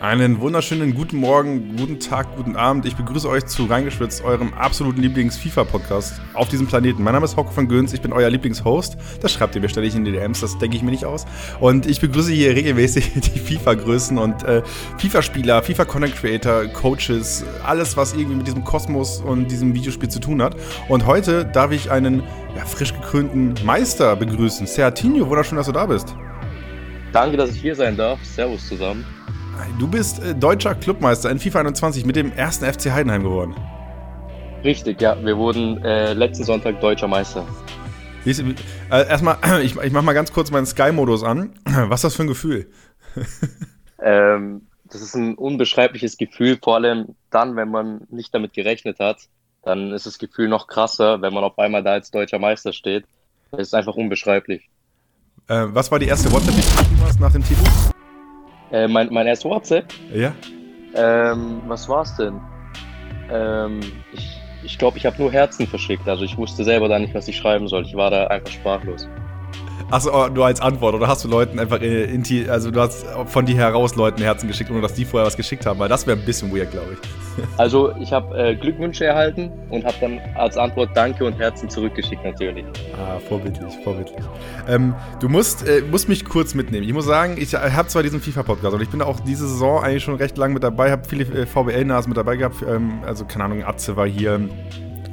Einen wunderschönen guten Morgen, guten Tag, guten Abend. Ich begrüße euch zu Reingeschwitzt, eurem absoluten Lieblings-FIFA-Podcast auf diesem Planeten. Mein Name ist Hauke von Göns, ich bin euer Lieblingshost. Das schreibt ihr mir ständig in die DMs, das denke ich mir nicht aus. Und ich begrüße hier regelmäßig die FIFA-Größen und äh, FIFA-Spieler, FIFA-Content-Creator, Coaches, alles, was irgendwie mit diesem Kosmos und diesem Videospiel zu tun hat. Und heute darf ich einen ja, frisch gekrönten Meister begrüßen. Sertinho, wunderschön, dass du da bist. Danke, dass ich hier sein darf. Servus zusammen. Du bist äh, deutscher Clubmeister in FIFA 21 mit dem ersten FC Heidenheim geworden. Richtig, ja. Wir wurden äh, letzten Sonntag deutscher Meister. Ist, äh, erstmal, ich, ich mach mal ganz kurz meinen Sky-Modus an. Was ist das für ein Gefühl? ähm, das ist ein unbeschreibliches Gefühl, vor allem dann, wenn man nicht damit gerechnet hat. Dann ist das Gefühl noch krasser, wenn man auf einmal da als deutscher Meister steht. Das ist einfach unbeschreiblich. Äh, was war die erste WhatsApp, die du geschrieben hast nach dem Titel? Äh, mein, mein erstes WhatsApp? Ja. Ähm, was war's denn? Ähm, ich ich glaube, ich habe nur Herzen verschickt. Also ich wusste selber da nicht, was ich schreiben soll. Ich war da einfach sprachlos. Achso, oh, nur als Antwort. Oder hast du Leuten einfach, in, in, also du hast von dir heraus Leuten Herzen geschickt, ohne dass die vorher was geschickt haben? Weil das wäre ein bisschen weird, glaube ich. Also ich habe äh, Glückwünsche erhalten und habe dann als Antwort Danke und Herzen zurückgeschickt natürlich. Ah, vorbildlich, vorbildlich. Ähm, du musst, äh, musst mich kurz mitnehmen. Ich muss sagen, ich habe zwar diesen FIFA-Podcast und ich bin auch diese Saison eigentlich schon recht lang mit dabei, habe viele äh, VBL-Nasen mit dabei gehabt. Ähm, also keine Ahnung, Atze war hier.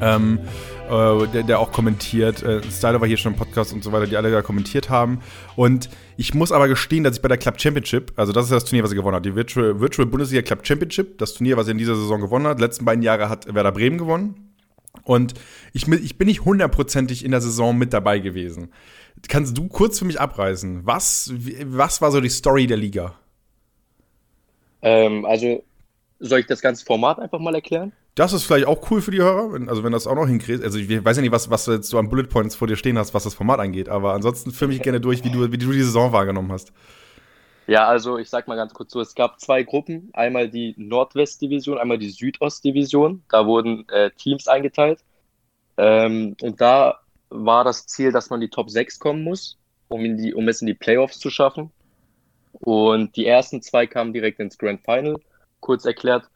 Ähm, äh, der, der, auch kommentiert. Äh, Styler war hier schon im Podcast und so weiter, die alle da kommentiert haben. Und ich muss aber gestehen, dass ich bei der Club Championship, also das ist das Turnier, was er gewonnen hat, die Virtual, Virtual Bundesliga Club Championship, das Turnier, was er in dieser Saison gewonnen hat. Die letzten beiden Jahre hat Werder Bremen gewonnen. Und ich, ich bin nicht hundertprozentig in der Saison mit dabei gewesen. Kannst du kurz für mich abreißen? Was, was war so die Story der Liga? Ähm, also, soll ich das ganze Format einfach mal erklären? Das ist vielleicht auch cool für die Hörer, wenn, also wenn das auch noch hinkriegst. Also ich weiß ja nicht, was, was du jetzt so an Bullet Points vor dir stehen hast, was das Format angeht, aber ansonsten führe mich gerne durch, wie du, wie du die Saison wahrgenommen hast. Ja, also ich sag mal ganz kurz so, es gab zwei Gruppen, einmal die Nordwest-Division, einmal die Südost-Division. Da wurden äh, Teams eingeteilt. Ähm, und da war das Ziel, dass man die Top 6 kommen muss, um, in die, um es in die Playoffs zu schaffen. Und die ersten zwei kamen direkt ins Grand Final, kurz erklärt.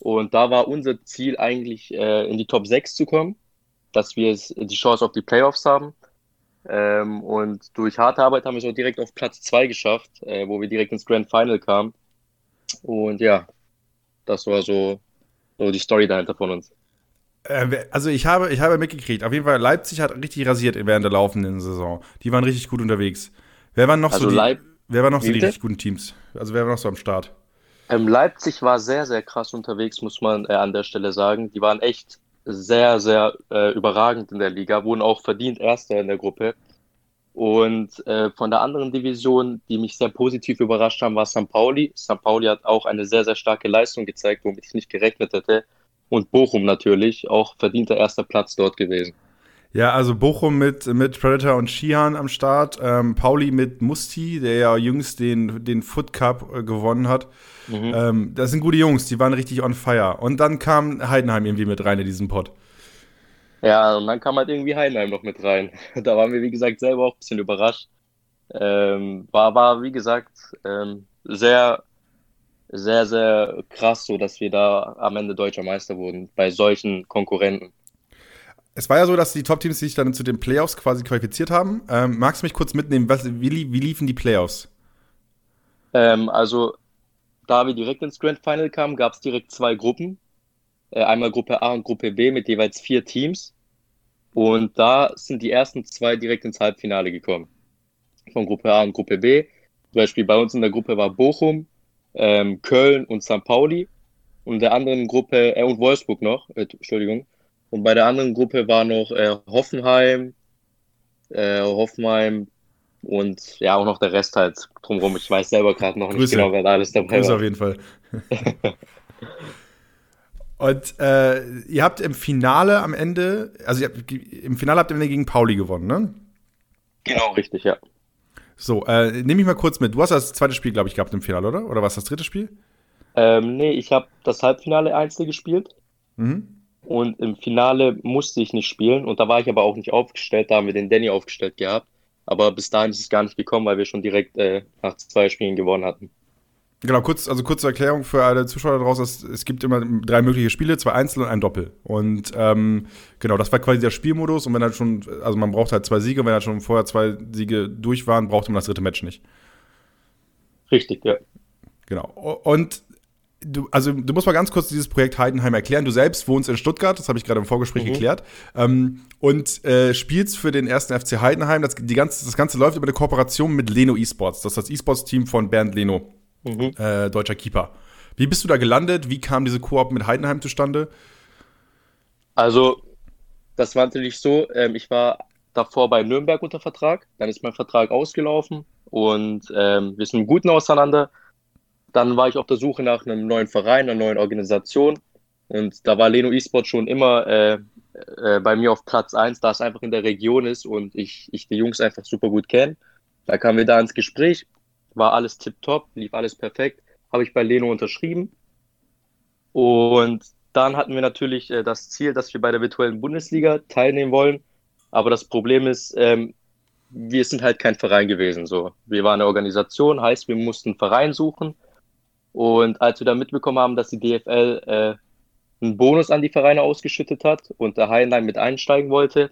Und da war unser Ziel eigentlich, äh, in die Top 6 zu kommen, dass wir die Chance auf die Playoffs haben. Ähm, und durch harte Arbeit haben wir es auch direkt auf Platz 2 geschafft, äh, wo wir direkt ins Grand Final kamen. Und ja, das war so, so die Story dahinter von uns. Äh, also ich habe, ich habe mitgekriegt, auf jeden Fall, Leipzig hat richtig rasiert während der laufenden Saison. Die waren richtig gut unterwegs. Wer waren noch also so die, wer waren noch so die richtig guten Teams? Also wer war noch so am Start? Ähm, Leipzig war sehr, sehr krass unterwegs, muss man äh, an der Stelle sagen. Die waren echt sehr, sehr äh, überragend in der Liga, wurden auch verdient Erster in der Gruppe. Und äh, von der anderen Division, die mich sehr positiv überrascht haben, war St. Pauli. St. Pauli hat auch eine sehr, sehr starke Leistung gezeigt, womit ich nicht gerechnet hätte. Und Bochum natürlich, auch verdienter erster Platz dort gewesen. Ja, also Bochum mit, mit Predator und Shihan am Start. Ähm, Pauli mit Musti, der ja jüngst den, den Foot Cup äh, gewonnen hat. Mhm. Ähm, das sind gute Jungs, die waren richtig on fire. Und dann kam Heidenheim irgendwie mit rein in diesen Pod. Ja, und dann kam halt irgendwie Heidenheim noch mit rein. Da waren wir, wie gesagt, selber auch ein bisschen überrascht. Ähm, war, war, wie gesagt, ähm, sehr, sehr, sehr krass, so dass wir da am Ende deutscher Meister wurden bei solchen Konkurrenten es war ja so, dass die Top-Teams sich dann zu den Playoffs quasi qualifiziert haben. Ähm, magst du mich kurz mitnehmen? Was, wie, wie liefen die Playoffs? Ähm, also, da wir direkt ins Grand Final kamen, gab es direkt zwei Gruppen. Äh, einmal Gruppe A und Gruppe B mit jeweils vier Teams. Und da sind die ersten zwei direkt ins Halbfinale gekommen. Von Gruppe A und Gruppe B. Zum Beispiel bei uns in der Gruppe war Bochum, ähm, Köln und St. Pauli. Und der anderen Gruppe, äh, und Wolfsburg noch, äh, Entschuldigung. Und bei der anderen Gruppe war noch äh, Hoffenheim, äh, Hoffenheim und ja, auch noch der Rest halt drumherum. Ich weiß selber gerade noch Grüße. nicht genau, wer da alles dabei Grüße war. auf jeden Fall. und äh, ihr habt im Finale am Ende, also habt, im Finale habt ihr gegen Pauli gewonnen, ne? Genau, richtig, ja. So, äh, nehme ich mal kurz mit. Du hast das zweite Spiel, glaube ich, gehabt im Finale, oder? Oder war es das dritte Spiel? Ähm, nee, ich habe das Halbfinale Einzel gespielt. Mhm. Und im Finale musste ich nicht spielen und da war ich aber auch nicht aufgestellt. Da haben wir den Danny aufgestellt gehabt. Aber bis dahin ist es gar nicht gekommen, weil wir schon direkt äh, nach zwei Spielen gewonnen hatten. Genau, kurz, also kurze Erklärung für alle Zuschauer daraus, es, es gibt immer drei mögliche Spiele, zwei Einzel und ein Doppel. Und ähm, genau, das war quasi der Spielmodus und wenn halt schon, also man braucht halt zwei Siege, wenn halt schon vorher zwei Siege durch waren, brauchte man das dritte Match nicht. Richtig, ja. Genau. Und du, also du musst mal ganz kurz dieses Projekt Heidenheim erklären. Du selbst wohnst in Stuttgart, das habe ich gerade im Vorgespräch mhm. geklärt, ähm, und äh, spielst für den ersten FC Heidenheim. Das, die ganze, das Ganze läuft über eine Kooperation mit Leno Esports. Das ist das E-Sports-Team von Bernd Leno, mhm. äh, deutscher Keeper. Wie bist du da gelandet? Wie kam diese Koop mit Heidenheim zustande? Also, das war natürlich so, ähm, ich war davor bei Nürnberg unter Vertrag, dann ist mein Vertrag ausgelaufen und ähm, wir sind im Guten auseinander. Dann war ich auf der Suche nach einem neuen Verein, einer neuen Organisation. Und da war Leno eSport schon immer äh, äh, bei mir auf Platz 1, da es einfach in der Region ist und ich, ich die Jungs einfach super gut kenne. Da kamen wir da ins Gespräch, war alles tipptopp, lief alles perfekt, habe ich bei Leno unterschrieben. Und dann hatten wir natürlich äh, das Ziel, dass wir bei der virtuellen Bundesliga teilnehmen wollen. Aber das Problem ist, ähm, wir sind halt kein Verein gewesen. So, wir waren eine Organisation, heißt, wir mussten einen Verein suchen. Und als wir dann mitbekommen haben, dass die DFL äh, einen Bonus an die Vereine ausgeschüttet hat und der Heidenheim mit einsteigen wollte,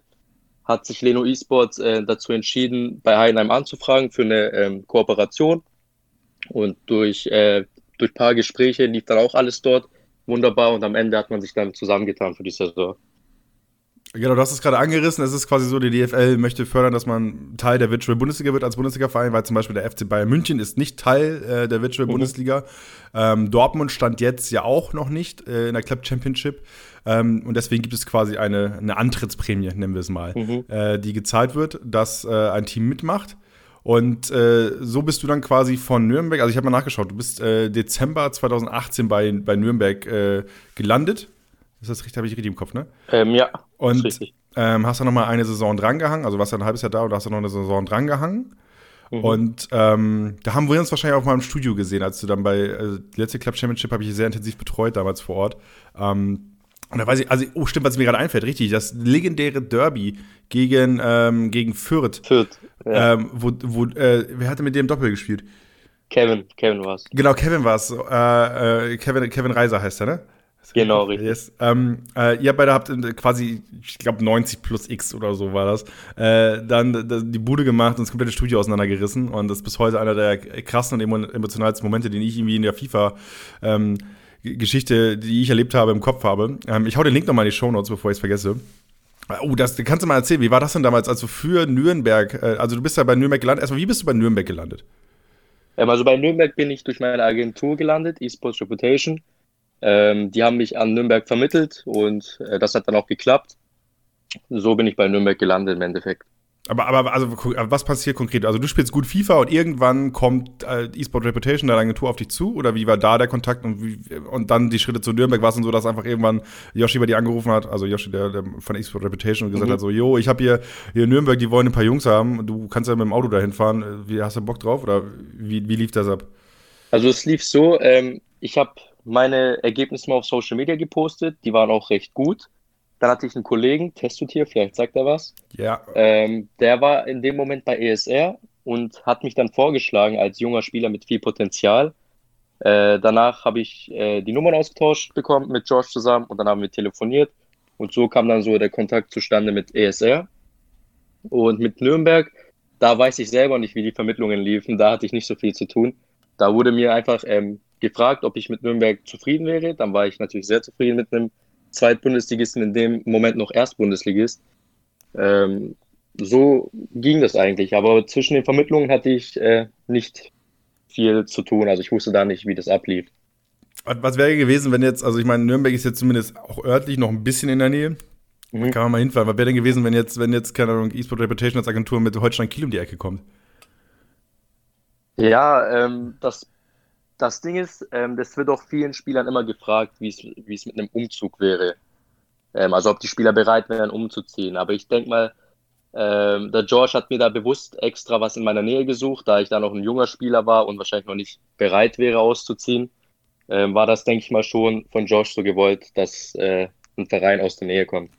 hat sich Leno Esports äh, dazu entschieden, bei Heidenheim anzufragen für eine ähm, Kooperation. Und durch, äh, durch paar Gespräche lief dann auch alles dort wunderbar und am Ende hat man sich dann zusammengetan für die Saison. Genau, du hast es gerade angerissen. Es ist quasi so, die DFL möchte fördern, dass man Teil der Virtual Bundesliga wird als Bundesliga-Verein, weil zum Beispiel der FC Bayern München ist nicht Teil äh, der Virtual mhm. Bundesliga. Ähm, Dortmund stand jetzt ja auch noch nicht äh, in der Club Championship. Ähm, und deswegen gibt es quasi eine, eine Antrittsprämie, nennen wir es mal, mhm. äh, die gezahlt wird, dass äh, ein Team mitmacht. Und äh, so bist du dann quasi von Nürnberg, also ich habe mal nachgeschaut, du bist äh, Dezember 2018 bei, bei Nürnberg gelandet ist das richtig? Habe ich richtig im Kopf, ne? Ähm, ja. Und ähm, hast du noch mal eine Saison drangehangen, also warst du ein halbes Jahr da und hast du noch eine Saison drangehangen. Mhm. Und ähm, da haben wir uns wahrscheinlich auch mal im Studio gesehen, als du dann bei also die letzte Club Championship habe ich sehr intensiv betreut damals vor Ort. Ähm, und da weiß ich, also, oh, stimmt, was mir gerade einfällt, richtig, das legendäre Derby gegen, ähm, gegen Fürth. Fürth, ja. Ähm, wo, wo, äh, wer hatte mit dem Doppel gespielt? Kevin, Kevin war es. Genau, Kevin war es. Äh, äh, Kevin, Kevin Reiser heißt er, ne? Genau, richtig. Yes. Ähm, äh, ihr beide habt quasi, ich glaube, 90 plus X oder so war das, äh, dann die Bude gemacht und das komplette Studio auseinandergerissen. Und das ist bis heute einer der krassen und emotionalsten Momente, den ich irgendwie in der FIFA ähm, Geschichte, die ich erlebt habe, im Kopf habe. Ähm, ich hau den Link nochmal in die Show Notes, bevor ich es vergesse. Oh, das kannst du mal erzählen. Wie war das denn damals, also für Nürnberg? Äh, also du bist ja bei Nürnberg gelandet. Erstmal, wie bist du bei Nürnberg gelandet? Ähm, also bei Nürnberg bin ich durch meine Agentur gelandet, eSports Reputation. Ähm, die haben mich an Nürnberg vermittelt und äh, das hat dann auch geklappt. So bin ich bei Nürnberg gelandet im Endeffekt. Aber, aber also, was passiert konkret? Also, du spielst gut FIFA und irgendwann kommt äh, eSport Reputation, deine Agentur, auf dich zu? Oder wie war da der Kontakt und, wie, und dann die Schritte zu Nürnberg? War es dann so, dass einfach irgendwann Yoshi bei dir angerufen hat, also Yoshi, der, der von eSport Reputation, und gesagt mhm. hat: so, Jo, ich habe hier, hier in Nürnberg, die wollen ein paar Jungs haben, du kannst ja mit dem Auto dahin fahren. Wie, hast du Bock drauf? Oder wie, wie lief das ab? Also, es lief so, ähm, ich habe meine Ergebnisse mal auf Social Media gepostet. Die waren auch recht gut. Dann hatte ich einen Kollegen, Testutier, vielleicht sagt er was. Ja. Ähm, der war in dem Moment bei ESR und hat mich dann vorgeschlagen als junger Spieler mit viel Potenzial. Äh, danach habe ich äh, die Nummern ausgetauscht bekommen mit George zusammen und dann haben wir telefoniert. Und so kam dann so der Kontakt zustande mit ESR. Und mit Nürnberg, da weiß ich selber nicht, wie die Vermittlungen liefen. Da hatte ich nicht so viel zu tun. Da wurde mir einfach ähm, gefragt, ob ich mit Nürnberg zufrieden wäre. Dann war ich natürlich sehr zufrieden mit einem Zweitbundesligisten, in dem Moment noch Erstbundesligist. Ähm, so ging das eigentlich. Aber zwischen den Vermittlungen hatte ich äh, nicht viel zu tun. Also ich wusste da nicht, wie das ablief. Was wäre gewesen, wenn jetzt, also ich meine, Nürnberg ist jetzt zumindest auch örtlich noch ein bisschen in der Nähe. Mhm. Kann man mal hinfahren. Was wäre denn gewesen, wenn jetzt, wenn jetzt, keine Ahnung, eSport Reputation als Agentur mit Holstein Kiel um die Ecke kommt? Ja, ähm, das das Ding ist, ähm, das wird auch vielen Spielern immer gefragt, wie es mit einem Umzug wäre. Ähm, also ob die Spieler bereit wären, umzuziehen. Aber ich denke mal, ähm, der George hat mir da bewusst extra was in meiner Nähe gesucht, da ich da noch ein junger Spieler war und wahrscheinlich noch nicht bereit wäre, auszuziehen. Ähm, war das, denke ich mal, schon von George so gewollt, dass äh, ein Verein aus der Nähe kommt.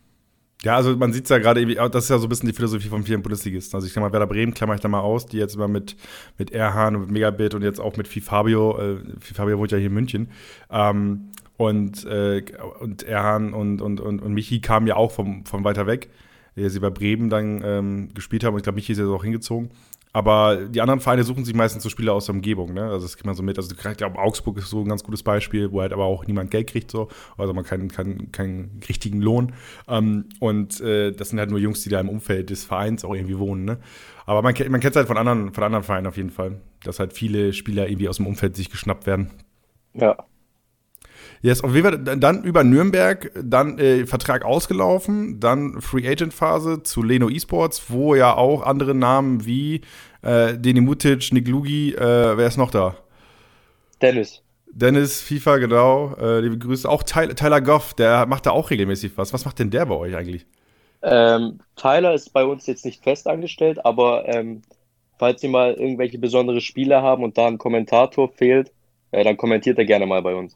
Ja, also man sieht es ja gerade, das ist ja so ein bisschen die Philosophie von vielen Bundesligisten. Also ich sag mal, Werder Bremen klammer ich da mal aus, die jetzt immer mit, mit Erhan und mit Megabit und jetzt auch mit Fifabio, äh, Fifabio wohnt ja hier in München, ähm, und, äh, und Erhan und, und, und, und Michi kamen ja auch vom, von weiter weg, die sie bei Bremen dann ähm, gespielt haben. Und ich glaube, Michi ist jetzt auch hingezogen. Aber die anderen Vereine suchen sich meistens so Spieler aus der Umgebung, ne? Also das kriegt man so mit. Also ich glaube, Augsburg ist so ein ganz gutes Beispiel, wo halt aber auch niemand Geld kriegt, so, also man keinen, keinen, keinen richtigen Lohn. Ähm, und äh, das sind halt nur Jungs, die da im Umfeld des Vereins auch irgendwie wohnen, ne? Aber man, man kennt es halt von anderen, von anderen Vereinen auf jeden Fall, dass halt viele Spieler irgendwie aus dem Umfeld sich geschnappt werden. Ja. Yes, auf jeden Fall dann über Nürnberg, dann äh, Vertrag ausgelaufen, dann Free Agent Phase zu Leno Esports, wo ja auch andere Namen wie äh, Deni Mutic, Nick Lugi, äh, wer ist noch da? Dennis. Dennis, FIFA, genau. Äh, liebe Grüße. Auch Tyler, Tyler Goff, der macht da auch regelmäßig was. Was macht denn der bei euch eigentlich? Ähm, Tyler ist bei uns jetzt nicht fest angestellt, aber ähm, falls Sie mal irgendwelche besondere Spiele haben und da ein Kommentator fehlt, äh, dann kommentiert er gerne mal bei uns.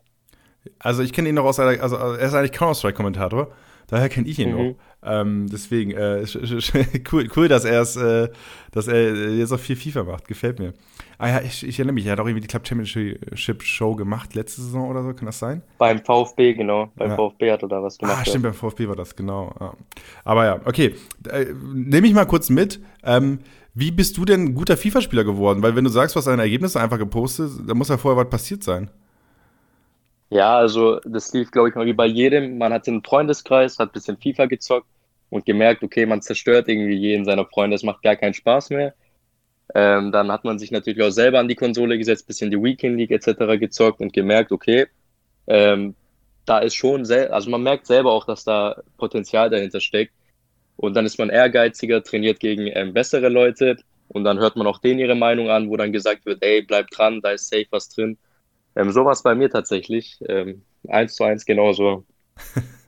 Also ich kenne ihn noch aus einer, also er ist eigentlich Counter-Strike-Kommentator. Daher kenne ich ihn mhm. noch. Ähm, deswegen, äh, cool, cool, dass er es, äh, dass er jetzt auch viel FIFA macht. Gefällt mir. Ah ja, ich, ich erinnere mich, er hat auch irgendwie die Club Championship Show gemacht, letzte Saison oder so, kann das sein? Beim VfB, genau. Beim ja. VfB hat er da was gemacht. Ah, stimmt, beim VfB war das, genau. Ja. Aber ja, okay. Äh, Nehme ich mal kurz mit. Ähm, wie bist du denn ein guter FIFA-Spieler geworden? Weil wenn du sagst, was deine Ergebnisse einfach gepostet, dann muss ja vorher was passiert sein. Ja, also das lief, glaube ich, mal wie bei jedem. Man hatte einen Freundeskreis, hat ein bisschen FIFA gezockt und gemerkt, okay, man zerstört irgendwie jeden seiner Freunde, es macht gar keinen Spaß mehr. Ähm, dann hat man sich natürlich auch selber an die Konsole gesetzt, bisschen die Weekend League etc. gezockt und gemerkt, okay, ähm, da ist schon, also man merkt selber auch, dass da Potenzial dahinter steckt. Und dann ist man ehrgeiziger, trainiert gegen ähm, bessere Leute und dann hört man auch denen ihre Meinung an, wo dann gesagt wird, ey, bleib dran, da ist safe was drin. Ähm, so war es bei mir tatsächlich. Ähm, eins zu eins genauso.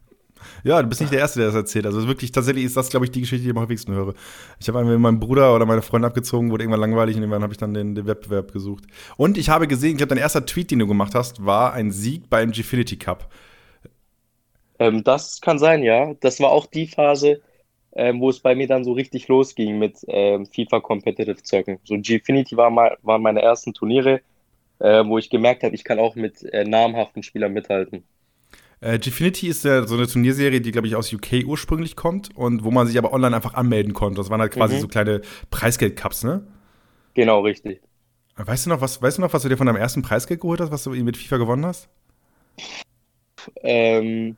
Ja, du bist nicht der Erste, der das erzählt. Also wirklich, tatsächlich ist das, glaube ich, die Geschichte, die ich am häufigsten höre. Ich habe einmal mit meinem Bruder oder meine Freundin abgezogen, wurde irgendwann langweilig und irgendwann habe ich dann den, den, Wettbewerb gesucht. Und ich habe gesehen, ich glaube, dein erster Tweet, den du gemacht hast, war ein Sieg beim Gfinity Cup. Ähm, das kann sein, ja. Das war auch die Phase, ähm, wo es bei mir dann so richtig losging mit ähm, FIFA Competitive Zocken. So Gfinity war mal, waren meine ersten Turniere äh, wo ich gemerkt habe, ich kann auch mit äh, namhaften Spielern mithalten. Äh, Gfinity ist ja so eine Turnierserie, die, glaube ich, aus UK ursprünglich kommt und wo man sich aber online einfach anmelden konnte. Das waren halt quasi mhm. so kleine Preisgeld-Cups, ne? Genau, richtig. Weißt du noch, was, weißt du noch, was du dir von deinem ersten Preisgeld geholt hast, was du mit FIFA gewonnen hast? Ähm,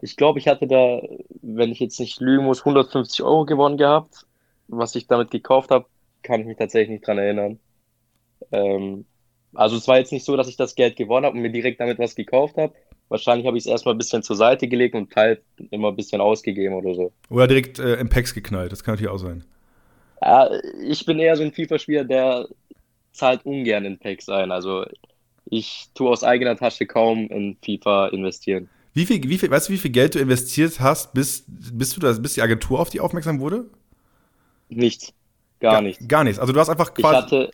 ich glaube, ich hatte da, wenn ich jetzt nicht lügen muss, 150 Euro gewonnen gehabt. Was ich damit gekauft habe, kann ich mich tatsächlich nicht dran erinnern. Ähm, also es war jetzt nicht so, dass ich das Geld gewonnen habe und mir direkt damit was gekauft habe. Wahrscheinlich habe ich es erstmal ein bisschen zur Seite gelegt und halt immer ein bisschen ausgegeben oder so. Oder direkt äh, im Packs geknallt, das kann natürlich auch sein. Ja, ich bin eher so ein FIFA-Spieler, der zahlt ungern in Packs ein. Also ich tue aus eigener Tasche kaum in FIFA investieren. Wie viel, wie viel, weißt du, wie viel Geld du investiert hast, bis, bis, du das, bis die Agentur auf dich aufmerksam wurde? Nichts. Gar, gar nichts. Gar nichts. Also du hast einfach quasi. Ich hatte,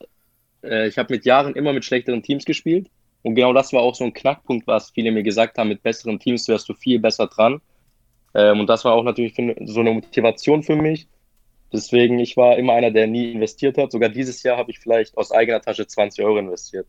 äh, ich habe mit Jahren immer mit schlechteren Teams gespielt. Und genau das war auch so ein Knackpunkt, was viele mir gesagt haben, mit besseren Teams wärst du viel besser dran. Ähm, und das war auch natürlich so eine Motivation für mich. Deswegen, ich war immer einer, der nie investiert hat. Sogar dieses Jahr habe ich vielleicht aus eigener Tasche 20 Euro investiert.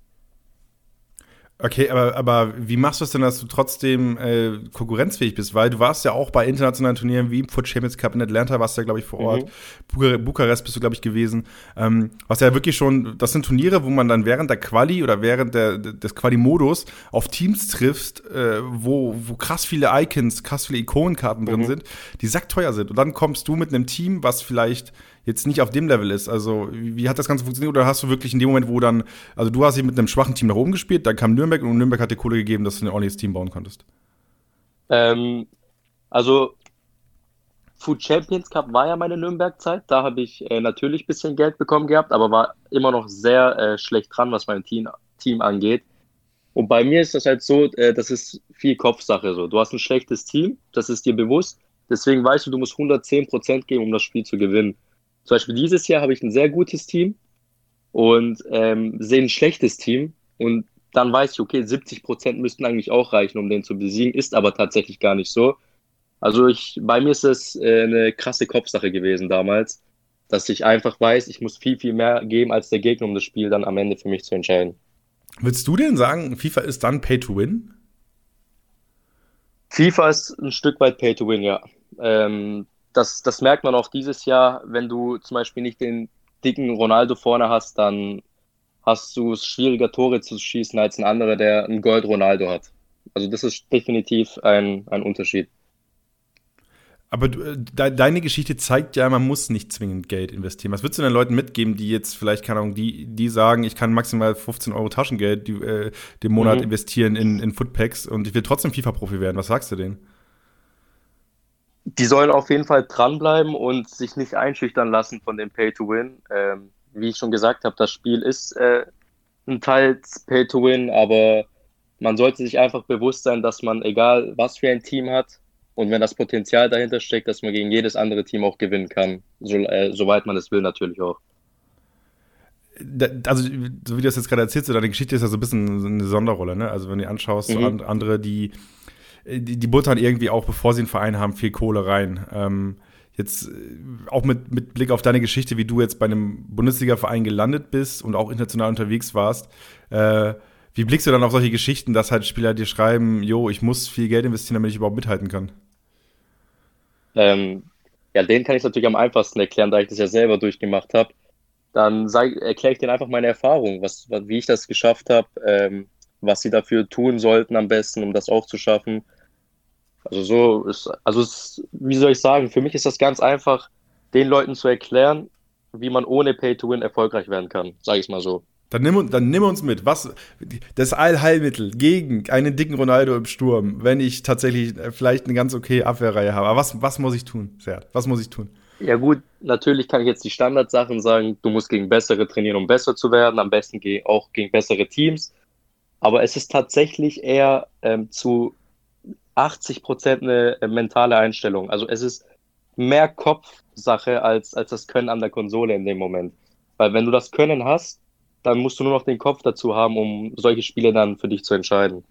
Okay, aber, aber wie machst du es denn, dass du trotzdem äh, konkurrenzfähig bist? Weil du warst ja auch bei internationalen Turnieren wie im Foot Champions Cup in Atlanta, warst du ja, glaube ich, vor Ort. Mhm. Bukar Bukarest bist du, glaube ich, gewesen. Ähm, was ja wirklich schon, das sind Turniere, wo man dann während der Quali oder während der, des Quali-Modus auf Teams trifft, äh, wo, wo krass viele Icons, krass viele Ikonenkarten drin mhm. sind, die sackteuer sind. Und dann kommst du mit einem Team, was vielleicht jetzt nicht auf dem Level ist. Also, wie, hat das Ganze funktioniert? Oder hast du wirklich in dem Moment, wo dann, also du hast dich mit einem schwachen Team nach oben gespielt, dann kam Nürnberg und Nürnberg hat dir Kohle gegeben, dass du ein ordentliches Team bauen konntest? Ähm, also, Food Champions Cup war ja meine Nürnberg-Zeit. Da habe ich äh, natürlich ein bisschen Geld bekommen gehabt, aber war immer noch sehr äh, schlecht dran, was mein Team, Team angeht. Und bei mir ist das halt so, äh, das ist viel Kopfsache so. Du hast ein schlechtes Team, das ist dir bewusst. Deswegen weißt du, du musst 110% geben, um das Spiel zu gewinnen. Zum Beispiel dieses Jahr habe ich ein sehr gutes Team und ähm, sehe ein schlechtes Team und dann weiß ich, okay, 70 Prozent müssten eigentlich auch reichen, um den zu besiegen, ist aber tatsächlich gar nicht so. Also ich, bei mir ist es äh, eine krasse Kopfsache gewesen damals, dass ich einfach weiß, ich muss viel, viel mehr geben als der Gegner, um das Spiel dann am Ende für mich zu entscheiden. Würdest du denn sagen, FIFA ist dann Pay to Win? FIFA ist ein Stück weit Pay to Win, ja. Ähm, das, das merkt man auch dieses Jahr, wenn du zum Beispiel nicht den dicken Ronaldo vorne hast, dann hast du es schwieriger, Tore zu schießen als ein anderer, der ein Gold Ronaldo hat. Also das ist definitiv ein, ein Unterschied. Aber du, äh, de, deine Geschichte zeigt ja, man muss nicht zwingend Geld investieren. Was würdest du den Leuten mitgeben, die jetzt vielleicht, keine Ahnung, die, die sagen, ich kann maximal 15 Euro Taschengeld die, äh, den Monat mhm. investieren in, in Footpacks und ich will trotzdem FIFA-Profi werden? Was sagst du denen? Die sollen auf jeden Fall dranbleiben und sich nicht einschüchtern lassen von dem Pay-to-Win. Ähm, wie ich schon gesagt habe, das Spiel ist äh, ein Teil Pay-to-Win, aber man sollte sich einfach bewusst sein, dass man, egal was für ein Team hat, und wenn das Potenzial dahinter steckt, dass man gegen jedes andere Team auch gewinnen kann, so, äh, soweit man es will, natürlich auch. also, so wie du das jetzt gerade erzählst, deine Geschichte ist ja so ein bisschen eine Sonderrolle, ne? Also, wenn du anschaust, mhm. so andere, die, die, die buttern irgendwie auch, bevor sie einen Verein haben, viel Kohle rein. Ähm, jetzt äh, auch mit, mit Blick auf deine Geschichte, wie du jetzt bei einem Bundesliga-Verein gelandet bist und auch international unterwegs warst, äh, wie blickst du dann auf solche Geschichten, dass halt Spieler dir schreiben, jo, ich muss viel Geld investieren, damit ich überhaupt mithalten kann? Ähm, ja, den kann ich natürlich am einfachsten erklären, da ich das ja selber durchgemacht habe. Dann erkläre ich denen einfach meine Erfahrung, was, wie ich das geschafft habe, ähm, was sie dafür tun sollten am besten, um das auch zu schaffen. Also so ist, also es, wie soll ich sagen, für mich ist das ganz einfach, den Leuten zu erklären, wie man ohne Pay to Win erfolgreich werden kann, sage ich mal so. Dann nimm, dann nimm uns mit. Was, das Allheilmittel gegen einen dicken Ronaldo im Sturm, wenn ich tatsächlich äh, vielleicht eine ganz okay Abwehrreihe habe. Aber was, was muss ich tun, Sert? Was muss ich tun? Ja, gut, natürlich kann ich jetzt die Standardsachen sagen. Du musst gegen bessere trainieren, um besser zu werden. Am besten auch gegen bessere Teams. Aber es ist tatsächlich eher ähm, zu 80 Prozent eine äh, mentale Einstellung. Also es ist mehr Kopfsache als, als das Können an der Konsole in dem Moment. Weil wenn du das Können hast, dann musst du nur noch den Kopf dazu haben, um solche Spiele dann für dich zu entscheiden.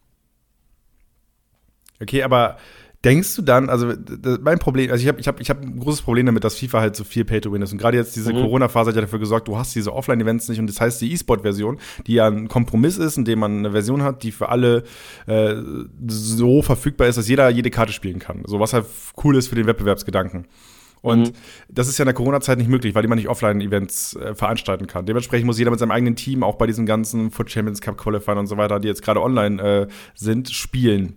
Okay, aber denkst du dann, also mein Problem, also ich habe ich hab, ich hab ein großes Problem damit, dass FIFA halt so viel Pay-to-Win ist. Und gerade jetzt diese mhm. Corona-Phase hat ja dafür gesorgt, du hast diese Offline-Events nicht. Und das heißt, die E-Sport-Version, die ja ein Kompromiss ist, in dem man eine Version hat, die für alle äh, so verfügbar ist, dass jeder jede Karte spielen kann. So was halt cool ist für den Wettbewerbsgedanken. Und mhm. das ist ja in der Corona-Zeit nicht möglich, weil man nicht Offline-Events äh, veranstalten kann. Dementsprechend muss jeder mit seinem eigenen Team, auch bei diesen ganzen Foot Champions Cup Qualifiern und so weiter, die jetzt gerade online äh, sind, spielen.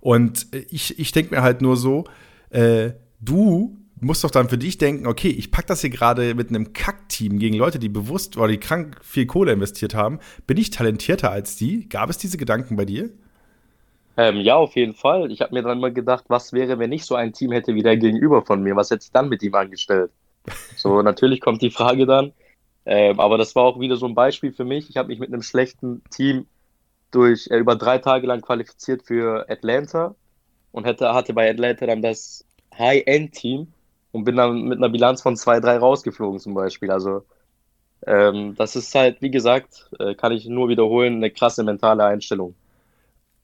Und äh, ich, ich denke mir halt nur so, äh, du musst doch dann für dich denken, okay, ich packe das hier gerade mit einem Kack-Team gegen Leute, die bewusst oder die krank viel Kohle investiert haben. Bin ich talentierter als die? Gab es diese Gedanken bei dir? Ähm, ja, auf jeden Fall. Ich habe mir dann mal gedacht, was wäre, wenn ich so ein Team hätte wie der Gegenüber von mir? Was hätte ich dann mit ihm angestellt? So, natürlich kommt die Frage dann. Ähm, aber das war auch wieder so ein Beispiel für mich. Ich habe mich mit einem schlechten Team durch äh, über drei Tage lang qualifiziert für Atlanta und hätte, hatte bei Atlanta dann das High-End-Team und bin dann mit einer Bilanz von 2-3 rausgeflogen zum Beispiel. Also ähm, das ist halt, wie gesagt, äh, kann ich nur wiederholen, eine krasse mentale Einstellung.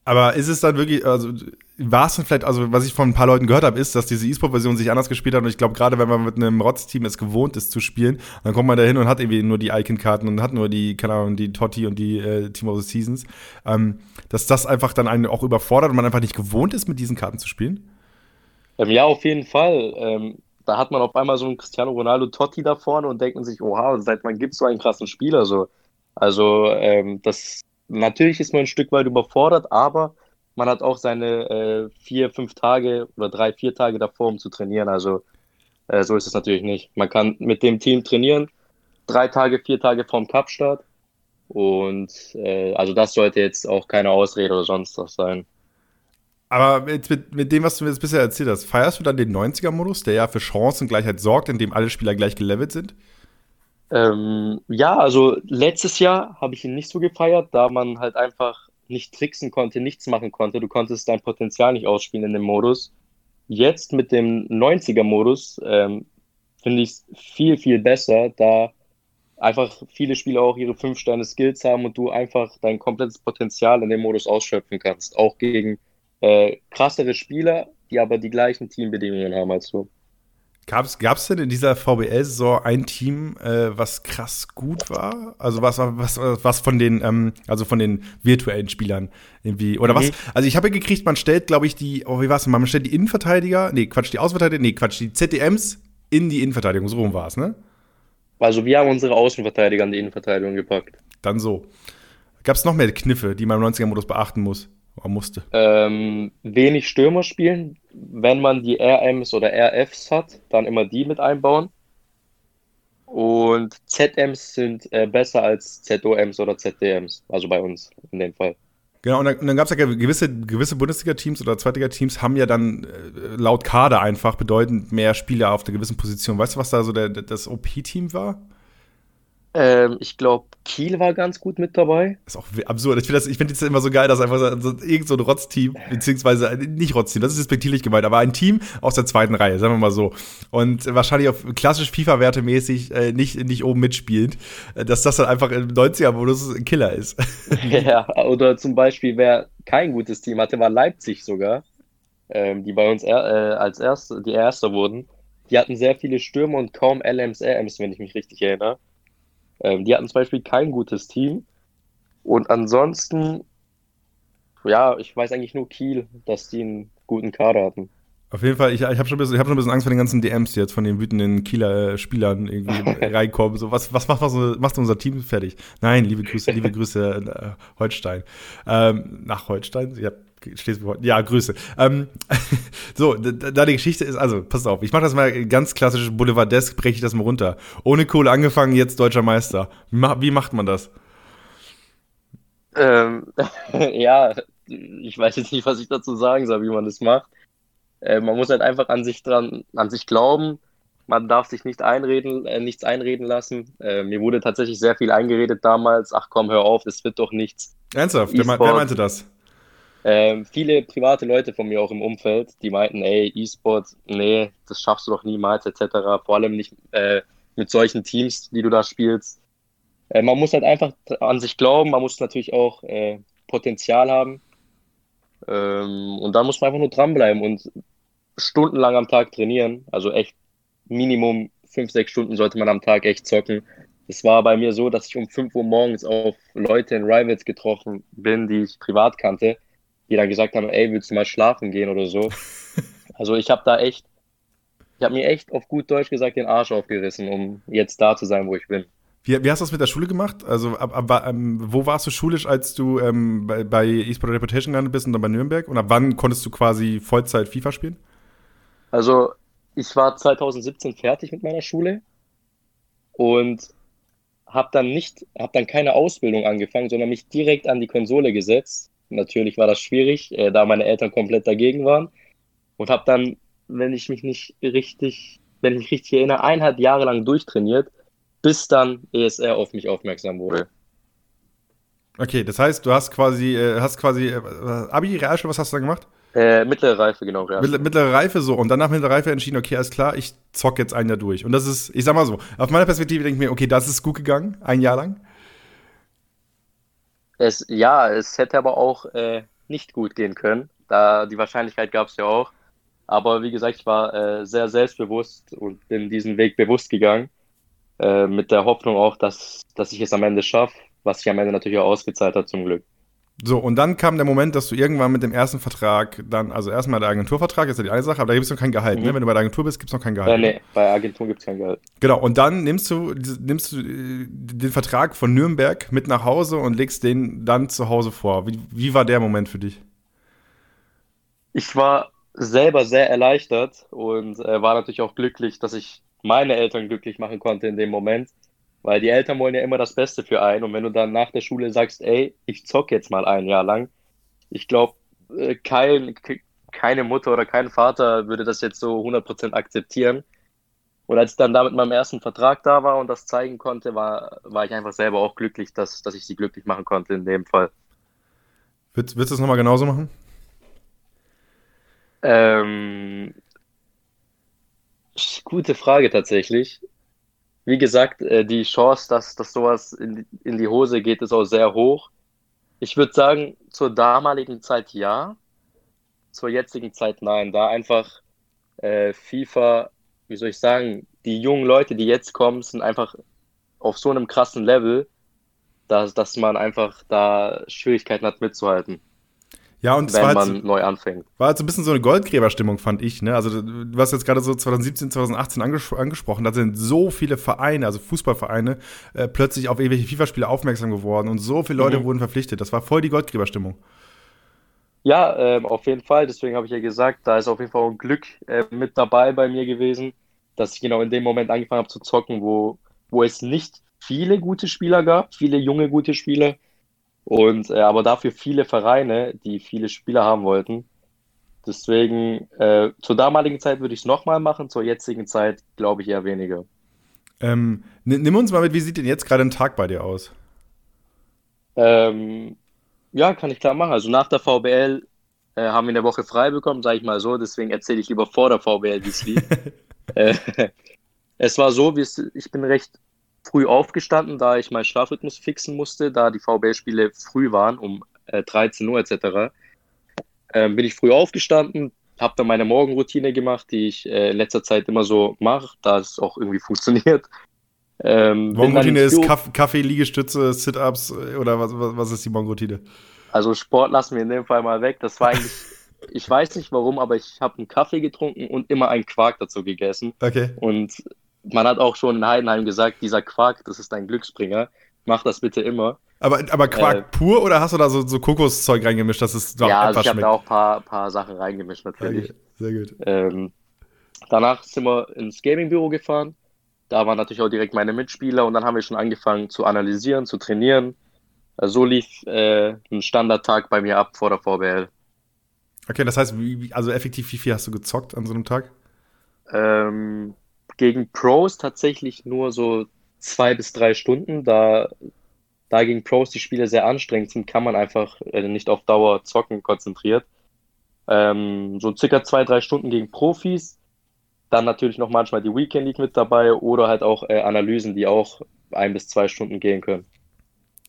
Aber ist es dann wirklich, also war es dann vielleicht, also was ich von ein paar Leuten gehört habe, ist, dass diese E-Sport-Version sich anders gespielt hat und ich glaube, gerade wenn man mit einem Rotz-Team es gewohnt ist zu spielen, dann kommt man da hin und hat irgendwie nur die Icon-Karten und hat nur die, keine Ahnung, die Totti und die äh, Team of the Seasons, ähm, dass das einfach dann einen auch überfordert und man einfach nicht gewohnt ist, mit diesen Karten zu spielen? Ähm, ja, auf jeden Fall. Ähm, da hat man auf einmal so einen Cristiano Ronaldo Totti da vorne und denkt man sich, oha, seit wann gibt es so einen krassen Spieler so? Also, ähm, das natürlich ist man ein Stück weit überfordert, aber man hat auch seine äh, vier, fünf Tage oder drei, vier Tage davor, um zu trainieren. Also äh, so ist es natürlich nicht. Man kann mit dem Team trainieren, drei Tage, vier Tage vorm Cup-Start. Und äh, also das sollte jetzt auch keine Ausrede oder sonst was sein. Aber mit, mit, mit dem, was du mir jetzt bisher erzählt hast, feierst du dann den 90er-Modus, der ja für Chancengleichheit sorgt, indem alle Spieler gleich gelevelt sind? Ähm, ja, also letztes Jahr habe ich ihn nicht so gefeiert, da man halt einfach nicht tricksen konnte, nichts machen konnte. Du konntest dein Potenzial nicht ausspielen in dem Modus. Jetzt mit dem 90er-Modus ähm, finde ich es viel, viel besser, da einfach viele Spieler auch ihre 5-Sterne-Skills haben und du einfach dein komplettes Potenzial in dem Modus ausschöpfen kannst. Auch gegen äh, krassere Spieler, die aber die gleichen Teambedingungen haben als du. Gab es denn in dieser VBL-Saison ein Team, äh, was krass gut war? Also was, was, was von den, ähm, also von den virtuellen Spielern irgendwie, oder mhm. was? Also ich habe ja gekriegt, man stellt, glaube ich, die, oh, wie war es Man stellt die Innenverteidiger, nee, Quatsch, die Außenverteidiger, nee, Quatsch, die ZDMs in die Innenverteidigung, so rum war es, ne? Also wir haben unsere Außenverteidiger an die Innenverteidigung gepackt. Dann so. Gab es noch mehr Kniffe, die man im 90er-Modus beachten muss? Oder musste? Ähm, wenig Stürmer spielen. Wenn man die RMs oder RFs hat, dann immer die mit einbauen. Und ZMs sind äh, besser als ZOMs oder ZDMs, also bei uns in dem Fall. Genau, und dann, dann gab es ja gewisse, gewisse Bundesliga-Teams oder Zweitliga-Teams haben ja dann äh, laut Kader einfach bedeutend mehr Spieler auf der gewissen Position. Weißt du, was da so der, das OP-Team war? Ähm, ich glaube, Kiel war ganz gut mit dabei. Ist auch absurd. Ich finde das, find das immer so geil, dass einfach so, irgend so ein Rotzteam, beziehungsweise äh, nicht Rotzteam, das ist respektierlich gemeint, aber ein Team aus der zweiten Reihe, sagen wir mal so. Und wahrscheinlich auf klassisch FIFA-Werte mäßig äh, nicht, nicht oben mitspielt, äh, dass das dann einfach im 90er-Modus ein Killer ist. Ja, oder zum Beispiel, wer kein gutes Team hatte, war Leipzig sogar, ähm, die bei uns er, äh, als erste, die Erste wurden. Die hatten sehr viele Stürme und kaum LMs, RMs, wenn ich mich richtig erinnere. Ähm, die hatten zum Beispiel kein gutes Team. Und ansonsten, ja, ich weiß eigentlich nur Kiel, dass die einen guten Kader hatten. Auf jeden Fall, ich, ich habe schon, hab schon ein bisschen Angst vor den ganzen DMs jetzt, von den wütenden Kieler äh, Spielern irgendwie reinkommen. So, was, was macht, was macht unser Team fertig? Nein, liebe Grüße, liebe Grüße äh, Holstein. Ähm, nach Holstein? Ja, ja, Grüße. Ähm, so, da die Geschichte ist, also, pass auf, ich mache das mal ganz klassisch Boulevardesk, breche ich das mal runter. Ohne Kohle angefangen, jetzt deutscher Meister. Wie macht man das? Ähm, ja, ich weiß jetzt nicht, was ich dazu sagen soll, wie man das macht. Äh, man muss halt einfach an sich dran, an sich glauben. Man darf sich nicht einreden, äh, nichts einreden lassen. Äh, mir wurde tatsächlich sehr viel eingeredet damals. Ach komm, hör auf, das wird doch nichts. Ernsthaft? Wer, wer meinte das? Ähm, viele private Leute von mir auch im Umfeld, die meinten, ey, E-Sport, nee, das schaffst du doch niemals, etc. Vor allem nicht äh, mit solchen Teams, die du da spielst. Äh, man muss halt einfach an sich glauben, man muss natürlich auch äh, Potenzial haben. Ähm, und dann muss man einfach nur dranbleiben und stundenlang am Tag trainieren. Also echt Minimum fünf, sechs Stunden sollte man am Tag echt zocken. Es war bei mir so, dass ich um 5 Uhr morgens auf Leute in Rivals getroffen bin, die ich privat kannte die dann gesagt haben, ey, willst du mal schlafen gehen oder so. Also ich habe da echt, ich habe mir echt auf gut Deutsch gesagt den Arsch aufgerissen, um jetzt da zu sein, wo ich bin. Wie, wie hast du das mit der Schule gemacht? Also ab, ab, ähm, wo warst du schulisch, als du ähm, bei, bei eSport Reputation gelandet bist und dann bei Nürnberg? Und ab wann konntest du quasi Vollzeit FIFA spielen? Also ich war 2017 fertig mit meiner Schule und habe dann nicht, habe dann keine Ausbildung angefangen, sondern mich direkt an die Konsole gesetzt Natürlich war das schwierig, äh, da meine Eltern komplett dagegen waren. Und habe dann, wenn ich mich nicht richtig, wenn ich mich richtig erinnere, eineinhalb Jahre lang durchtrainiert, bis dann ESR auf mich aufmerksam wurde. Okay, das heißt, du hast quasi, äh, hast quasi äh, Abi, Realschule, was hast du da gemacht? Äh, mittlere Reife, genau. Mittlere, mittlere Reife, so. Und danach mittlere Reife entschieden, okay, alles klar, ich zock jetzt ein Jahr durch. Und das ist, ich sag mal so, auf meiner Perspektive denke ich mir, okay, das ist gut gegangen, ein Jahr lang. Es, ja, es hätte aber auch äh, nicht gut gehen können. Da die Wahrscheinlichkeit gab es ja auch. Aber wie gesagt, ich war äh, sehr selbstbewusst und bin diesen Weg bewusst gegangen. Äh, mit der Hoffnung auch, dass, dass ich es am Ende schaffe, was sich am Ende natürlich auch ausgezahlt hat, zum Glück. So, und dann kam der Moment, dass du irgendwann mit dem ersten Vertrag dann, also erstmal der Agenturvertrag ist ja die eine Sache, aber da gibt es noch kein Gehalt, ne? mhm. ne? Wenn du bei der Agentur bist, gibt es noch kein Gehalt. Nee, bei Agentur gibt es kein Gehalt. Genau, und dann nimmst du, nimmst du äh, den Vertrag von Nürnberg mit nach Hause und legst den dann zu Hause vor. Wie, wie war der Moment für dich? Ich war selber sehr erleichtert und äh, war natürlich auch glücklich, dass ich meine Eltern glücklich machen konnte in dem Moment. Weil die Eltern wollen ja immer das Beste für einen. Und wenn du dann nach der Schule sagst, ey, ich zock jetzt mal ein Jahr lang, ich glaube, äh, kein, keine Mutter oder kein Vater würde das jetzt so 100% akzeptieren. Und als ich dann da mit meinem ersten Vertrag da war und das zeigen konnte, war, war ich einfach selber auch glücklich, dass, dass ich sie glücklich machen konnte in dem Fall. Willst, willst du es nochmal genauso machen? Ähm, gute Frage tatsächlich wie gesagt, äh, die Chance, dass, dass sowas in in die Hose geht, ist auch sehr hoch. Ich würde sagen, zur damaligen Zeit ja. zur jetzigen Zeit nein. Da einfach äh, FIFA, wie soll ich sagen, die jungen Leute, die jetzt kommen, sind einfach auf so einem krassen Level, dass, dass man einfach da Schwierigkeiten hat mitzuhalten. Ja, und wenn man neu anfängt. War halt so ein bisschen so eine Goldgräberstimmung, fand ich. Ne? Also, du hast jetzt gerade so 2017, 2018 anges angesprochen, da sind so viele Vereine, also Fußballvereine, äh, plötzlich auf irgendwelche FIFA-Spiele aufmerksam geworden und so viele Leute mhm. wurden verpflichtet. Das war voll die Goldgräberstimmung. Ja, ähm, auf jeden Fall. Deswegen habe ich ja gesagt, da ist auf jeden Fall ein Glück äh, mit dabei bei mir gewesen, dass ich genau in dem Moment angefangen habe zu zocken, wo, wo es nicht viele gute Spieler gab, viele junge gute Spieler, und äh, aber dafür viele Vereine, die viele Spieler haben wollten. Deswegen, äh, zur damaligen Zeit würde ich es nochmal machen, zur jetzigen Zeit glaube ich eher weniger. Ähm, nimm uns mal mit, wie sieht denn jetzt gerade ein Tag bei dir aus? Ähm, ja, kann ich klar machen. Also nach der VBL äh, haben wir eine Woche frei bekommen, sage ich mal so. Deswegen erzähle ich lieber vor der VBL, wie es lief. äh, es war so, ich bin recht früh aufgestanden, da ich meinen Schlafrhythmus fixen musste, da die VBL-Spiele früh waren, um äh, 13 Uhr etc. Ähm, bin ich früh aufgestanden, habe dann meine Morgenroutine gemacht, die ich äh, in letzter Zeit immer so mache, da es auch irgendwie funktioniert. Ähm, Morgenroutine ist Kaff Kaffee, Liegestütze, Sit-Ups äh, oder was, was, was ist die Morgenroutine? Also Sport lassen wir in dem Fall mal weg. Das war eigentlich, ich weiß nicht warum, aber ich habe einen Kaffee getrunken und immer einen Quark dazu gegessen. Okay. Und man hat auch schon in Heidenheim gesagt, dieser Quark, das ist ein Glücksbringer. Mach das bitte immer. Aber, aber Quark äh, pur oder hast du da so, so Kokoszeug reingemischt, dass es doch Ja, also ich habe da auch ein paar, paar Sachen reingemischt natürlich. Okay, sehr gut. Ähm, danach sind wir ins Gaming-Büro gefahren. Da waren natürlich auch direkt meine Mitspieler und dann haben wir schon angefangen zu analysieren, zu trainieren. Also so lief äh, ein Standardtag bei mir ab vor der VBL. Okay, das heißt, also effektiv, wie viel hast du gezockt an so einem Tag? Ähm, gegen Pros tatsächlich nur so zwei bis drei Stunden. Da, da gegen Pros die Spiele sehr anstrengend sind, kann man einfach äh, nicht auf Dauer zocken konzentriert. Ähm, so circa zwei, drei Stunden gegen Profis. Dann natürlich noch manchmal die Weekend League mit dabei oder halt auch äh, Analysen, die auch ein bis zwei Stunden gehen können.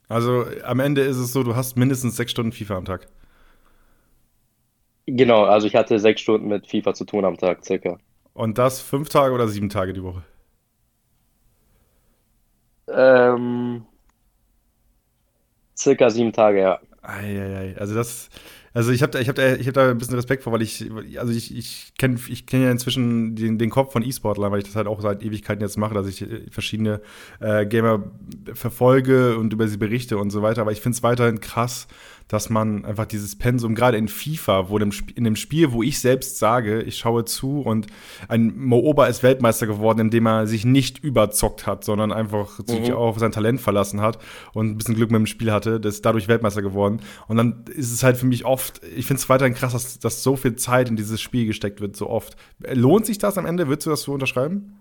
Also am Ende ist es so, du hast mindestens sechs Stunden FIFA am Tag. Genau, also ich hatte sechs Stunden mit FIFA zu tun am Tag, circa. Und das fünf Tage oder sieben Tage die Woche? Ähm, circa sieben Tage, ja. Eieiei. Also das, also ich habe ich hab da, ich hab da ein bisschen Respekt vor, weil ich, also ich, ich kenne ich kenn ja inzwischen den, den Kopf von E-Sportlern, weil ich das halt auch seit Ewigkeiten jetzt mache, dass ich äh, verschiedene äh, Gamer verfolge und über sie berichte und so weiter. Aber ich finde es weiterhin krass, dass man einfach dieses Pensum, gerade in FIFA, wo dem, in dem Spiel, wo ich selbst sage, ich schaue zu und ein Mooba ist Weltmeister geworden, indem er sich nicht überzockt hat, sondern einfach mhm. sich auf sein Talent verlassen hat und ein bisschen Glück mit dem Spiel hatte, das ist dadurch Weltmeister geworden. Und dann ist es halt für mich oft, ich finde es weiterhin krass, dass, dass so viel Zeit in dieses Spiel gesteckt wird, so oft. Lohnt sich das am Ende? Würdest du das so unterschreiben?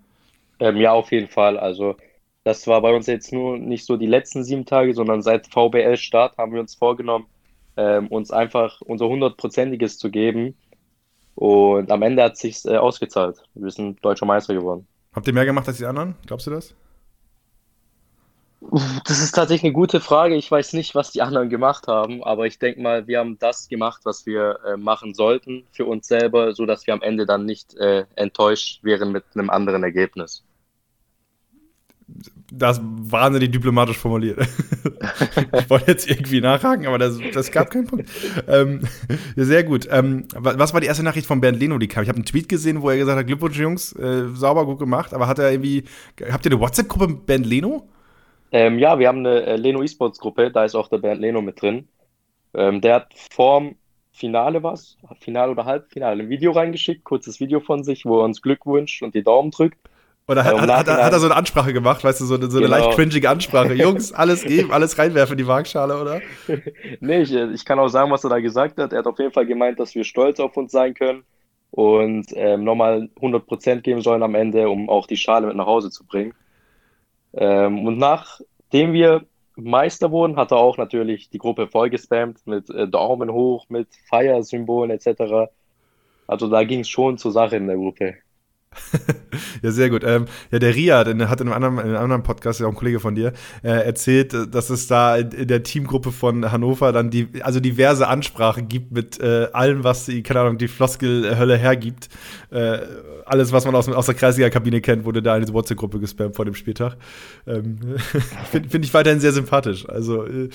Ähm, ja, auf jeden Fall. Also das war bei uns jetzt nur nicht so die letzten sieben Tage, sondern seit VBL-Start haben wir uns vorgenommen, ähm, uns einfach unser hundertprozentiges zu geben. Und am Ende hat es sich äh, ausgezahlt. Wir sind deutscher Meister geworden. Habt ihr mehr gemacht als die anderen? Glaubst du das? Das ist tatsächlich eine gute Frage. Ich weiß nicht, was die anderen gemacht haben, aber ich denke mal, wir haben das gemacht, was wir äh, machen sollten für uns selber, sodass wir am Ende dann nicht äh, enttäuscht wären mit einem anderen Ergebnis das wahnsinnig diplomatisch formuliert. ich wollte jetzt irgendwie nachhaken, aber das, das gab keinen Punkt. Ähm, sehr gut. Ähm, was war die erste Nachricht von Bernd Leno, die kam? Ich habe einen Tweet gesehen, wo er gesagt hat, Glückwunsch, Jungs, äh, sauber, gut gemacht. Aber hat er irgendwie, habt ihr eine WhatsApp-Gruppe mit Bernd Leno? Ähm, ja, wir haben eine äh, Leno E-Sports-Gruppe, da ist auch der Bernd Leno mit drin. Ähm, der hat vorm Finale was, Finale oder Halbfinale, ein Video reingeschickt, kurzes Video von sich, wo er uns Glück wünscht und die Daumen drückt. Oder hat, hat, hat, er so eine Ansprache gemacht, weißt du, so eine, so eine genau. leicht cringige Ansprache. Jungs, alles geben, alles reinwerfen in die Waagschale, oder? nee, ich, ich, kann auch sagen, was er da gesagt hat. Er hat auf jeden Fall gemeint, dass wir stolz auf uns sein können und ähm, nochmal 100% geben sollen am Ende, um auch die Schale mit nach Hause zu bringen. Ähm, und nachdem wir Meister wurden, hat er auch natürlich die Gruppe vollgespammt mit äh, Daumen hoch, mit Feiersymbolen etc. Also da ging es schon zur Sache in der Gruppe. Ja, sehr gut. Ähm, ja, der Ria hat in einem anderen, in einem anderen Podcast, ja auch ein Kollege von dir, äh, erzählt, dass es da in der Teamgruppe von Hannover dann die, also diverse Ansprachen gibt mit äh, allem, was die, keine Ahnung, die Floskel-Hölle hergibt. Äh, alles, was man aus, aus der Kreisliga-Kabine kennt, wurde da in diese WhatsApp-Gruppe gespammt vor dem Spieltag. Ähm, Finde find ich weiterhin sehr sympathisch. Also äh,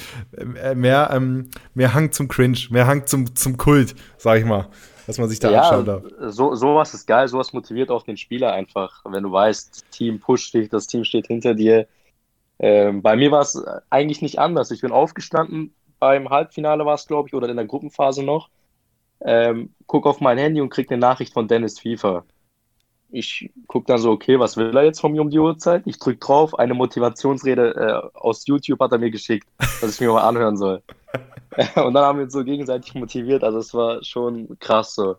mehr, ähm, mehr Hang zum Cringe, mehr Hang zum, zum Kult, sag ich mal was man sich da ja, anschauen darf. So, sowas ist geil, sowas motiviert auch den Spieler einfach, wenn du weißt, das Team pusht dich, das Team steht hinter dir. Ähm, bei mir war es eigentlich nicht anders. Ich bin aufgestanden, beim Halbfinale war es, glaube ich, oder in der Gruppenphase noch. Ähm, guck auf mein Handy und krieg eine Nachricht von Dennis FIFA. Ich guck dann so, okay, was will er jetzt von mir um die Uhrzeit? Ich drück drauf, eine Motivationsrede äh, aus YouTube hat er mir geschickt, dass ich mir mal anhören soll. Und dann haben wir uns so gegenseitig motiviert. Also es war schon krass so.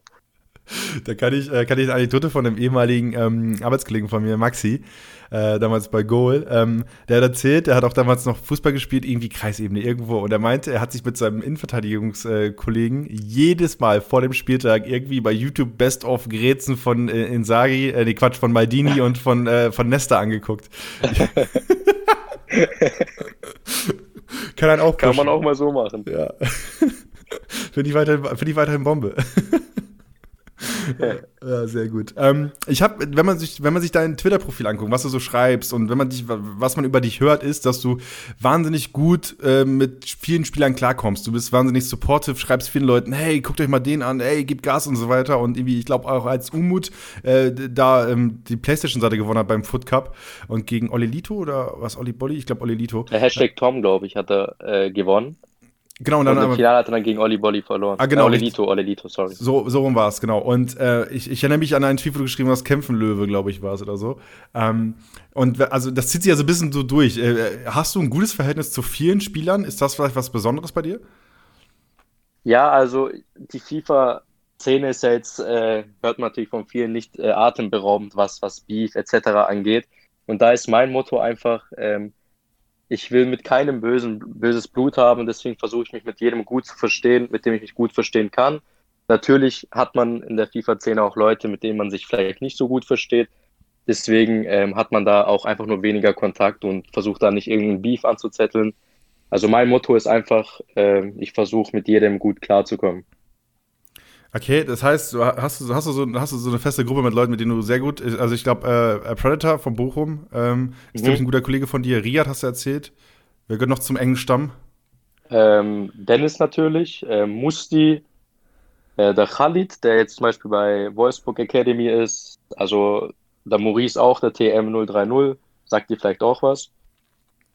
Da kann ich, äh, kann ich eine Anekdote von einem ehemaligen ähm, Arbeitskollegen von mir, Maxi, äh, damals bei Goal, ähm, der hat erzählt, der hat auch damals noch Fußball gespielt, irgendwie Kreisebene irgendwo. Und er meinte, er hat sich mit seinem Innenverteidigungskollegen jedes Mal vor dem Spieltag irgendwie bei YouTube Best of Grätzen von äh, Insagi, äh, nee, Quatsch, von Maldini und von, äh, von Nesta angeguckt. Kann auch Kann man auch mal so machen. Ja. Finde ich, weiterhin, find ich weiterhin Bombe. ja, sehr gut. Ähm, ich habe, wenn man sich, wenn man sich dein Twitter-Profil anguckt, was du so schreibst und wenn man dich, was man über dich hört, ist, dass du wahnsinnig gut äh, mit vielen Spielern klarkommst. Du bist wahnsinnig supportive, schreibst vielen Leuten, hey, guckt euch mal den an, hey, gib Gas und so weiter. Und irgendwie, ich glaube auch als Umut äh, da ähm, die Playstation-Seite gewonnen hat beim Foot Cup und gegen Olelito oder was, Oli Bolli? Ich glaube Olelito. Der Hashtag Tom, glaube ich, hat er äh, gewonnen. Genau, und dann. Und im Finale hat er dann gegen Oli Bolli verloren. Ah, genau. Äh, Olelito, Olelito, sorry. So, so rum war es, genau. Und äh, ich, ich erinnere mich an einen Tweet, wo du geschrieben hast, Kämpfen Löwe, glaube ich, war es oder so. Ähm, und also das zieht sich ja so ein bisschen so durch. Äh, äh, hast du ein gutes Verhältnis zu vielen Spielern? Ist das vielleicht was Besonderes bei dir? Ja, also die FIFA-Szene ist ja jetzt, äh, hört man natürlich von vielen nicht äh, atemberaubend, was, was Beef etc. angeht. Und da ist mein Motto einfach, ähm, ich will mit keinem bösen, böses Blut haben deswegen versuche ich mich mit jedem gut zu verstehen, mit dem ich mich gut verstehen kann. Natürlich hat man in der FIFA-Szene auch Leute, mit denen man sich vielleicht nicht so gut versteht. Deswegen ähm, hat man da auch einfach nur weniger Kontakt und versucht da nicht irgendeinen Beef anzuzetteln. Also mein Motto ist einfach, äh, ich versuche mit jedem gut klarzukommen. Okay, das heißt, du hast, hast, du so, hast du so eine feste Gruppe mit Leuten, mit denen du sehr gut, also ich glaube, äh, Predator von Bochum ähm, ist, mhm. glaube ich, ein guter Kollege von dir. Riyad hast du erzählt. Wer gehört noch zum engen Stamm? Ähm, Dennis natürlich, äh, Musti, äh, der Khalid, der jetzt zum Beispiel bei Wolfsburg Academy ist, also der Maurice auch, der TM030, sagt dir vielleicht auch was.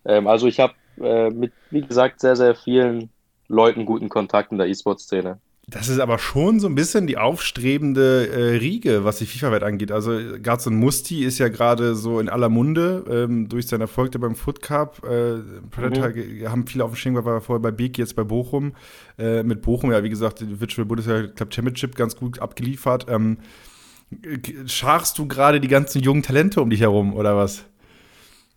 Ähm, also ich habe äh, mit, wie gesagt, sehr, sehr vielen Leuten guten Kontakt in der E-Sport-Szene. Das ist aber schon so ein bisschen die aufstrebende äh, Riege, was die FIFA-Welt angeht. Also gerade so ein Musti ist ja gerade so in aller Munde ähm, durch seinen Erfolg beim Foot Cup. Äh, Predator mhm. haben viele auf dem Schirm, war vorher bei Beek, jetzt bei Bochum. Äh, mit Bochum, ja, wie gesagt, die Virtual Bundesliga Club Championship ganz gut abgeliefert. Ähm, scharst du gerade die ganzen jungen Talente um dich herum, oder was?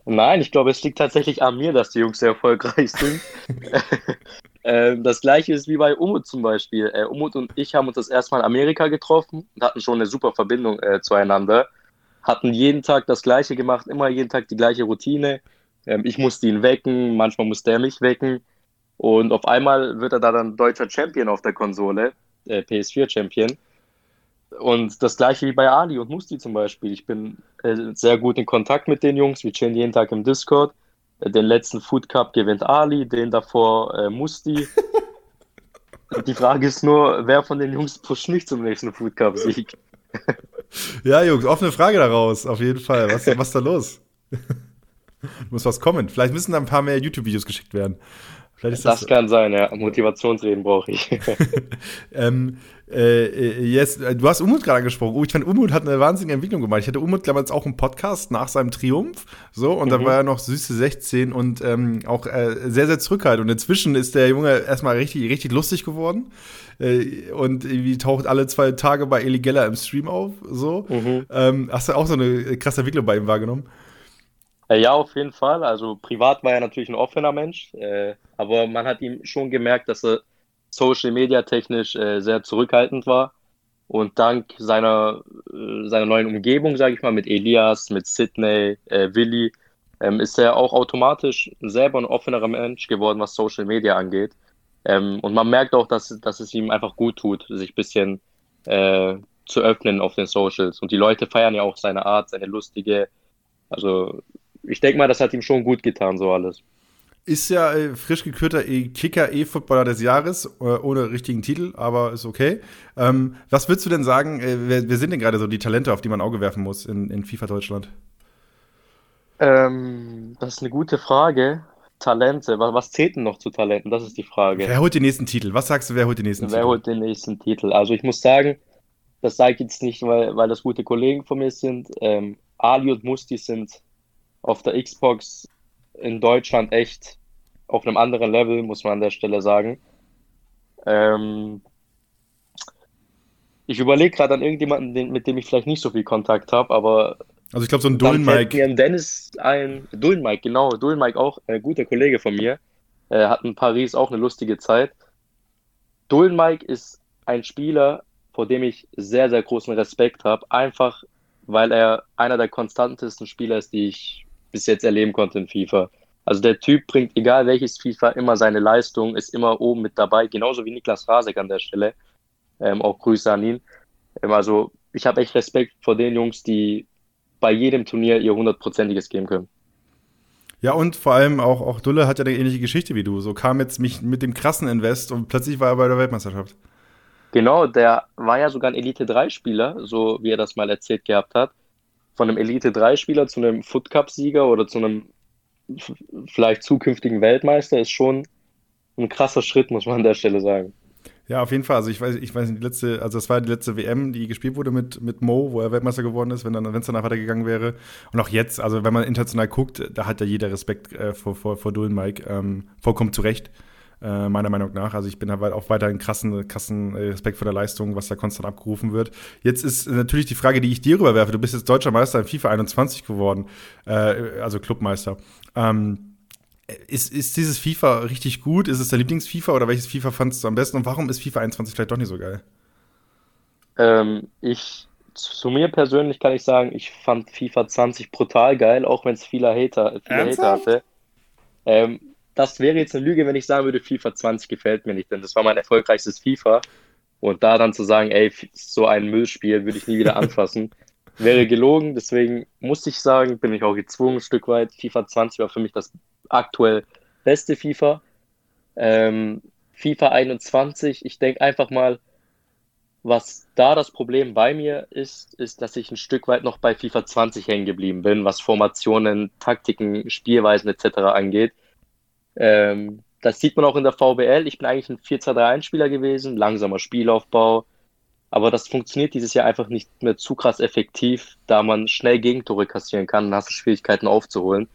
Nein, ich glaube, es liegt tatsächlich an mir, dass die Jungs sehr erfolgreich sind. Ähm, das gleiche ist wie bei Umut zum Beispiel. Äh, Umut und ich haben uns das erste Mal in Amerika getroffen und hatten schon eine super Verbindung äh, zueinander. Hatten jeden Tag das gleiche gemacht, immer jeden Tag die gleiche Routine. Ähm, ich musste ihn wecken, manchmal musste er mich wecken. Und auf einmal wird er da dann deutscher Champion auf der Konsole, äh, PS4-Champion. Und das gleiche wie bei Ali und Musti zum Beispiel. Ich bin äh, sehr gut in Kontakt mit den Jungs. Wir chillen jeden Tag im Discord. Den letzten Food Cup gewinnt Ali, den davor äh, Musti. Die Frage ist nur, wer von den Jungs pusht nicht zum nächsten Food Cup-Sieg? ja, Jungs, offene Frage daraus, auf jeden Fall. Was, was ist da los? Muss was kommen. Vielleicht müssen da ein paar mehr YouTube-Videos geschickt werden. Das, das kann sein, ja. Motivationsreden brauche ich. ähm, äh, yes, äh, du hast Umut gerade angesprochen. Oh, ich fand, Umut hat eine wahnsinnige Entwicklung gemacht. Ich hatte Umut damals auch einen Podcast nach seinem Triumph. So, und mhm. da war er noch süße 16 und ähm, auch äh, sehr, sehr zurückhaltend. Und inzwischen ist der Junge erstmal richtig, richtig lustig geworden. Äh, und irgendwie taucht alle zwei Tage bei Eli Geller im Stream auf. So. Mhm. Ähm, hast du auch so eine krasse Entwicklung bei ihm wahrgenommen? Äh, ja, auf jeden Fall. Also privat war er natürlich ein offener Mensch, äh, aber man hat ihm schon gemerkt, dass er Social Media technisch äh, sehr zurückhaltend war. Und dank seiner, äh, seiner neuen Umgebung, sage ich mal, mit Elias, mit Sidney, äh, Willi, ähm, ist er auch automatisch selber ein offenerer Mensch geworden, was Social Media angeht. Ähm, und man merkt auch, dass, dass es ihm einfach gut tut, sich ein bisschen zu öffnen auf den Socials. Und die Leute feiern ja auch seine Art, seine lustige. Also ich denke mal, das hat ihm schon gut getan, so alles. Ist ja äh, frisch gekürter e Kicker E-Footballer des Jahres, äh, ohne richtigen Titel, aber ist okay. Ähm, was würdest du denn sagen, äh, wer, wer, sind denn gerade so die Talente, auf die man Auge werfen muss in, in FIFA Deutschland? Ähm, das ist eine gute Frage. Talente, was, was zählt denn noch zu Talenten? Das ist die Frage. Wer holt den nächsten Titel? Was sagst du, wer holt den nächsten wer Titel? Wer holt den nächsten Titel? Also ich muss sagen, das sage ich jetzt nicht, weil, weil das gute Kollegen von mir sind. Ähm, Ali und Musti sind auf der Xbox in Deutschland echt auf einem anderen Level, muss man an der Stelle sagen. Ähm, ich überlege gerade an irgendjemanden, den, mit dem ich vielleicht nicht so viel Kontakt habe, aber. Also ich glaube, so ein Dullen-Mike. Mir Dennis ein. Dullen-Mike, genau. Dullen-Mike auch, ein äh, guter Kollege von mir. Er hat in Paris auch eine lustige Zeit. Dullen-Mike ist ein Spieler, vor dem ich sehr, sehr großen Respekt habe. Einfach, weil er einer der konstantesten Spieler ist, die ich bis jetzt erleben konnte in FIFA. Also der Typ bringt, egal welches FIFA, immer seine Leistung, ist immer oben mit dabei, genauso wie Niklas Rasek an der Stelle. Ähm, auch Grüße an ihn. Ähm, also ich habe echt Respekt vor den Jungs, die bei jedem Turnier ihr hundertprozentiges geben können. Ja, und vor allem auch, auch Dulle hat ja eine ähnliche Geschichte wie du. So kam jetzt mich mit dem krassen Invest und plötzlich war er bei der Weltmeisterschaft. Genau, der war ja sogar ein Elite-3-Spieler, so wie er das mal erzählt gehabt hat. Von einem Elite-3-Spieler zu einem Foot Cup-Sieger oder zu einem vielleicht zukünftigen Weltmeister ist schon ein krasser Schritt, muss man an der Stelle sagen. Ja, auf jeden Fall. Also ich weiß, ich weiß nicht, die letzte, also das war die letzte WM, die gespielt wurde mit, mit Mo, wo er Weltmeister geworden ist, wenn dann, wenn es danach weitergegangen wäre. Und auch jetzt, also wenn man international guckt, da hat ja jeder Respekt äh, vor, vor, vor Dullen Mike. Ähm, vollkommen zu Recht, äh, meiner Meinung nach. Also ich bin halt auch weiterhin krassen, krassen Respekt vor der Leistung, was da konstant abgerufen wird. Jetzt ist natürlich die Frage, die ich dir rüberwerfe. Du bist jetzt deutscher Meister in FIFA 21 geworden, äh, also Clubmeister. Ähm, ist, ist dieses FIFA richtig gut? Ist es dein Lieblings-FIFA oder welches FIFA fandest du am besten? Und warum ist FIFA 21 vielleicht doch nicht so geil? Ähm, ich, zu mir persönlich kann ich sagen, ich fand FIFA 20 brutal geil, auch wenn es viele Hater, viele Hater hatte. Ähm, das wäre jetzt eine Lüge, wenn ich sagen würde, FIFA 20 gefällt mir nicht, denn das war mein erfolgreichstes FIFA. Und da dann zu sagen, ey, so ein Müllspiel würde ich nie wieder anfassen, wäre gelogen. Deswegen musste ich sagen, bin ich auch gezwungen, ein Stück weit. FIFA 20 war für mich das aktuell beste FIFA. Ähm, FIFA 21, ich denke einfach mal, was da das Problem bei mir ist, ist, dass ich ein Stück weit noch bei FIFA 20 hängen geblieben bin, was Formationen, Taktiken, Spielweisen etc. angeht. Ähm, das sieht man auch in der VBL. Ich bin eigentlich ein 4-2-3-1-Spieler gewesen, langsamer Spielaufbau. Aber das funktioniert dieses Jahr einfach nicht mehr zu krass effektiv, da man schnell Gegentore kassieren kann und hast Schwierigkeiten aufzuholen.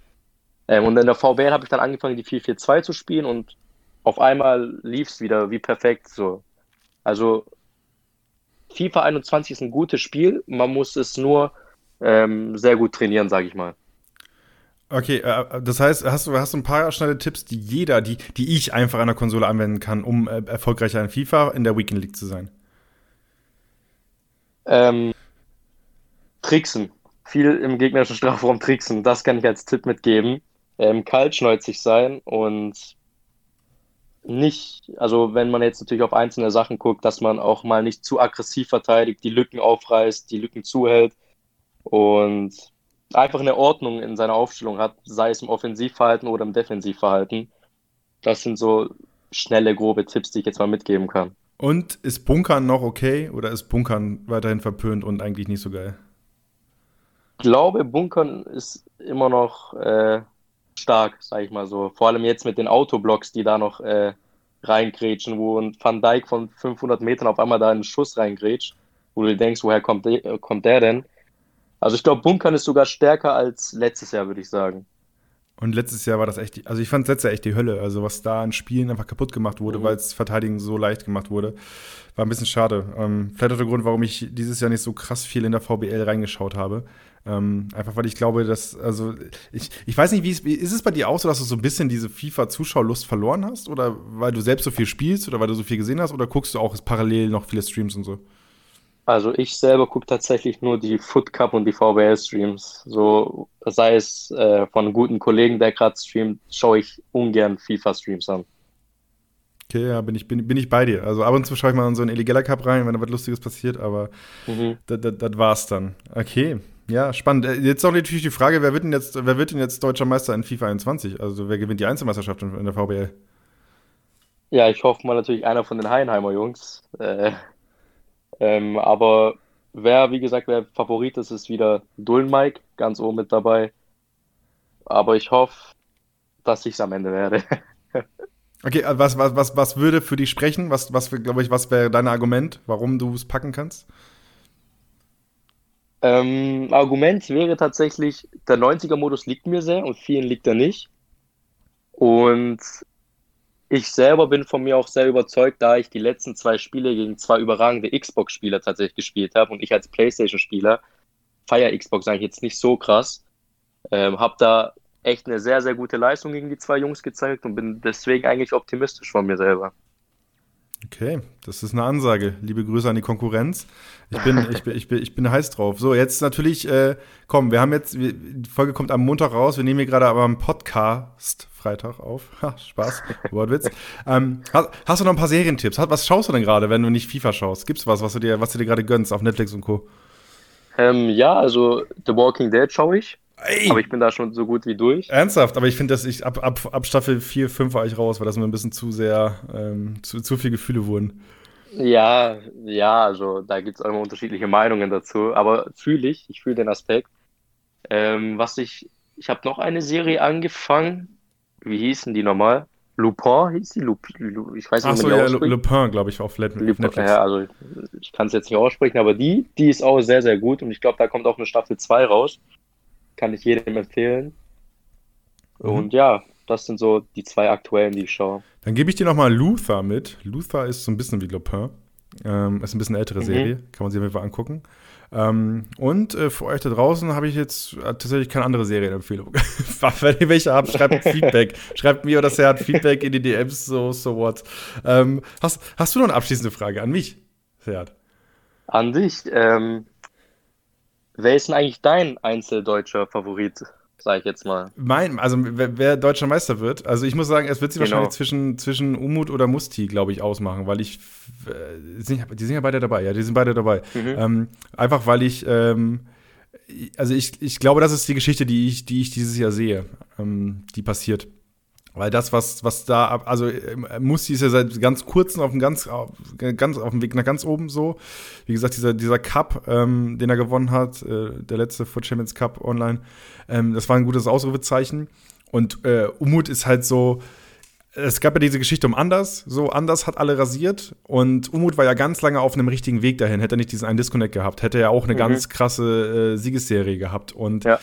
Ähm, und in der VBL habe ich dann angefangen, die 4-4-2 zu spielen und auf einmal lief es wieder wie perfekt. So. Also FIFA 21 ist ein gutes Spiel, man muss es nur ähm, sehr gut trainieren, sage ich mal. Okay, äh, das heißt, hast du, hast ein paar schnelle Tipps, die jeder, die, die ich einfach an der Konsole anwenden kann, um äh, erfolgreicher in FIFA in der Weekend League zu sein? Ähm, tricksen. Viel im gegnerischen Strafraum tricksen. Das kann ich als Tipp mitgeben ähm, kaltschnäuzig sein und nicht, also wenn man jetzt natürlich auf einzelne Sachen guckt, dass man auch mal nicht zu aggressiv verteidigt, die Lücken aufreißt, die Lücken zuhält und einfach eine Ordnung in seiner Aufstellung hat, sei es im Offensivverhalten oder im Defensivverhalten. Das sind so schnelle, grobe Tipps, die ich jetzt mal mitgeben kann. Und ist Bunkern noch okay oder ist Bunkern weiterhin verpönt und eigentlich nicht so geil? Ich glaube, Bunkern ist immer noch äh, stark, sag ich mal so. Vor allem jetzt mit den Autoblocks, die da noch äh, reingrätschen, wo ein Van Dijk von 500 Metern auf einmal da einen Schuss reingrätscht, wo du denkst, woher kommt, de äh, kommt der denn? Also ich glaube, Bunkern ist sogar stärker als letztes Jahr, würde ich sagen. Und letztes Jahr war das echt, also ich fand letztes Jahr echt die Hölle. Also was da an Spielen einfach kaputt gemacht wurde, mhm. weil es Verteidigen so leicht gemacht wurde, war ein bisschen schade. Ähm, vielleicht auch der Grund, warum ich dieses Jahr nicht so krass viel in der VBL reingeschaut habe. Ähm, einfach weil ich glaube, dass, also ich, ich weiß nicht, wie es ist es bei dir auch so, dass du so ein bisschen diese FIFA-Zuschauerlust verloren hast? Oder weil du selbst so viel spielst oder weil du so viel gesehen hast? Oder guckst du auch parallel noch viele Streams und so? Also ich selber gucke tatsächlich nur die Foot Cup und die VBL-Streams. So sei es äh, von einem guten Kollegen, der gerade streamt, schaue ich ungern FIFA-Streams an. Okay, ja, bin ich, bin, bin ich bei dir. Also ab und zu schaue ich mal in so einen Illegaler Cup rein, wenn da was Lustiges passiert, aber mhm. das war's dann. Okay, ja, spannend. Äh, jetzt auch natürlich die Frage, wer wird denn jetzt, wer wird denn jetzt deutscher Meister in FIFA 21? Also wer gewinnt die Einzelmeisterschaft in, in der VBL? Ja, ich hoffe mal natürlich einer von den Heidenheimer Jungs. Äh, ähm, aber wer, wie gesagt, wer Favorit ist, ist wieder Dullen Mike, ganz oben mit dabei. Aber ich hoffe, dass ich es am Ende werde. okay, äh, was, was, was, was würde für dich sprechen? Was, was glaube ich, was wäre dein Argument, warum du es packen kannst? Ähm, Argument wäre tatsächlich, der 90er-Modus liegt mir sehr und vielen liegt er nicht. Und ich selber bin von mir auch sehr überzeugt, da ich die letzten zwei Spiele gegen zwei überragende Xbox-Spieler tatsächlich gespielt habe und ich als PlayStation-Spieler feiere Xbox eigentlich jetzt nicht so krass. Ähm, habe da echt eine sehr, sehr gute Leistung gegen die zwei Jungs gezeigt und bin deswegen eigentlich optimistisch von mir selber. Okay, das ist eine Ansage. Liebe Grüße an die Konkurrenz. Ich bin, ich bin, ich bin, ich bin heiß drauf. So, jetzt natürlich, äh, komm, wir haben jetzt, wir, die Folge kommt am Montag raus. Wir nehmen hier gerade aber einen Podcast Freitag auf. Ha, Spaß, Wortwitz. ähm, hast, hast, du noch ein paar Serientipps? Was schaust du denn gerade, wenn du nicht FIFA schaust? Gibt's was, was du dir, was du dir gerade gönnst auf Netflix und Co? Ähm, ja, also The Walking Dead schaue ich. Ey. Aber ich bin da schon so gut wie durch. Ernsthaft, aber ich finde, dass ich ab, ab, ab Staffel 4, 5 war ich raus, weil das mir ein bisschen zu sehr, ähm, zu, zu viel Gefühle wurden. Ja, ja, also da gibt es immer unterschiedliche Meinungen dazu, aber fühle ich, ich fühle den Aspekt. Ähm, was ich, ich habe noch eine Serie angefangen, wie hießen die nochmal? Lupin hieß die? Lup, Lup, ich weiß nicht, Ach so, ja, Lupin, glaube ich, auf Netflix. Ja, also ich kann es jetzt nicht aussprechen, aber die, die ist auch sehr, sehr gut und ich glaube, da kommt auch eine Staffel 2 raus. Kann ich jedem empfehlen. Mhm. Und ja, das sind so die zwei aktuellen, die ich schaue. Dann gebe ich dir nochmal Luther mit. Luther ist so ein bisschen wie Lupin. Ähm, ist ein bisschen eine ältere mhm. Serie, kann man sich auf jeden Fall angucken. Ähm, und äh, für euch da draußen habe ich jetzt äh, tatsächlich keine andere Serienempfehlung. Wenn ihr welche habt, schreibt Feedback. schreibt mir oder Serhat Feedback in die DMs, so, so what. Ähm, hast, hast du noch eine abschließende Frage an mich, Serhat? An dich? Ähm, wer ist denn eigentlich dein einzeldeutscher Favorit? sage ich jetzt mal. Mein, also wer, wer, deutscher Meister wird, also ich muss sagen, es wird sich genau. wahrscheinlich zwischen, zwischen Umut oder Musti, glaube ich, ausmachen, weil ich, äh, die sind ja beide dabei, ja, die sind beide dabei. Mhm. Ähm, einfach weil ich, ähm, also ich, ich glaube, das ist die Geschichte, die ich, die ich dieses Jahr sehe, ähm, die passiert. Weil das, was, was da, also äh, Musti ist ja seit ganz kurzem auf dem ganz, ganz auf dem Weg nach ganz oben so. Wie gesagt, dieser, dieser Cup, ähm, den er gewonnen hat, äh, der letzte Foot Champions Cup online, ähm, das war ein gutes Ausrufezeichen. Und äh, Umut ist halt so, es gab ja diese Geschichte um Anders, so Anders hat alle rasiert und Umut war ja ganz lange auf einem richtigen Weg dahin. Hätte er nicht diesen einen Disconnect gehabt, hätte er auch eine mhm. ganz krasse äh, Siegesserie gehabt. Und ja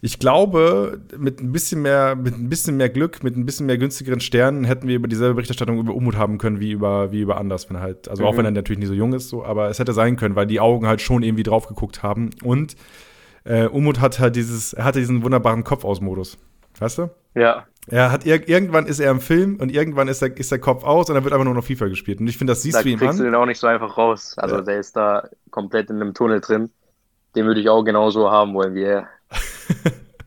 ich glaube, mit ein bisschen mehr, mit ein bisschen mehr Glück, mit ein bisschen mehr günstigeren Sternen hätten wir über dieselbe Berichterstattung über Umut haben können wie über, wie über Anders, wenn halt, also mhm. auch wenn er natürlich nicht so jung ist, so, aber es hätte sein können, weil die Augen halt schon irgendwie drauf geguckt haben. Und äh, Umut hat halt dieses, er hatte diesen wunderbaren Kopf-aus-Modus. Weißt du? Ja. Er hat irgendwann ist er im Film und irgendwann ist, er, ist der Kopf aus und dann wird einfach nur noch FIFA gespielt. Und ich finde, das siehst da du ihm an. Da kriegst du den auch nicht so einfach raus. Also ja. der ist da komplett in einem Tunnel drin. Den würde ich auch genauso haben wollen wie er.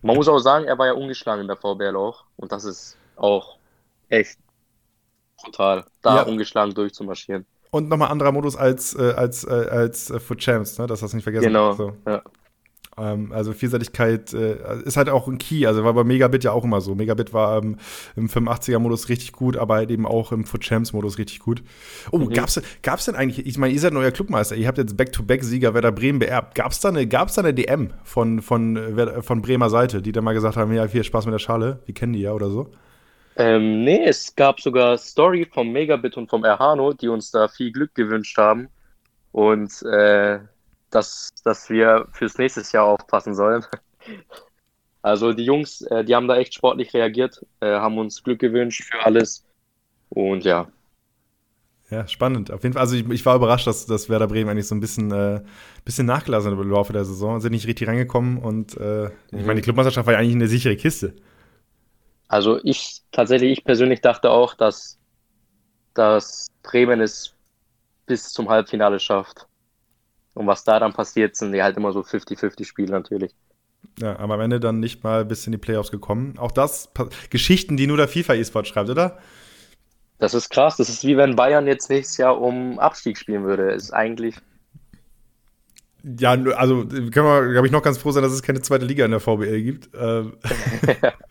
Man muss auch sagen, er war ja ungeschlagen in der VBL auch. Und das ist auch echt brutal, da ja. ungeschlagen durchzumarschieren. Und nochmal anderer Modus als, äh, als, äh, als äh, Foot Champs, ne? Das hast du nicht vergessen. Genau. So. Ja. Ähm, also Vielseitigkeit äh, ist halt auch ein Key. Also war bei Megabit ja auch immer so. Megabit war ähm, im 85er-Modus richtig gut, aber halt eben auch im Foot Champs-Modus richtig gut. Oh, mhm. gab's, gab's denn eigentlich, ich meine, ihr seid neuer Clubmeister, ihr habt jetzt Back-to-Back-Sieger Werder Bremen beerbt. Gab's da eine, gab's da eine DM von, von, von Bremer Seite, die dann mal gesagt haben, ja, viel Spaß mit der Schale, die kennen die ja oder so? Ähm, nee, es gab sogar Story vom Megabit und vom Erhano, die uns da viel Glück gewünscht haben. Und äh, dass, dass wir fürs nächste Jahr aufpassen sollen. Also die Jungs, äh, die haben da echt sportlich reagiert, äh, haben uns Glück gewünscht für alles. Und ja. Ja, spannend. Auf jeden Fall, also ich, ich war überrascht, dass, dass Werder Bremen eigentlich so ein bisschen, äh, bisschen nachgelassen hat im Laufe der Saison. Sind nicht richtig reingekommen und äh, mhm. ich meine, die Clubmeisterschaft war ja eigentlich eine sichere Kiste. Also ich tatsächlich, ich persönlich dachte auch, dass, dass Bremen es bis zum Halbfinale schafft. Und was da dann passiert, sind die halt immer so 50-50-Spiele natürlich. Ja, aber am Ende dann nicht mal bis in die Playoffs gekommen. Auch das, Geschichten, die nur der FIFA E-Sport schreibt, oder? Das ist krass. Das ist wie wenn Bayern jetzt nächstes Jahr um Abstieg spielen würde. Ist eigentlich. Ja, also können wir, glaube ich, noch ganz froh sein, dass es keine zweite Liga in der VBL gibt. Ähm,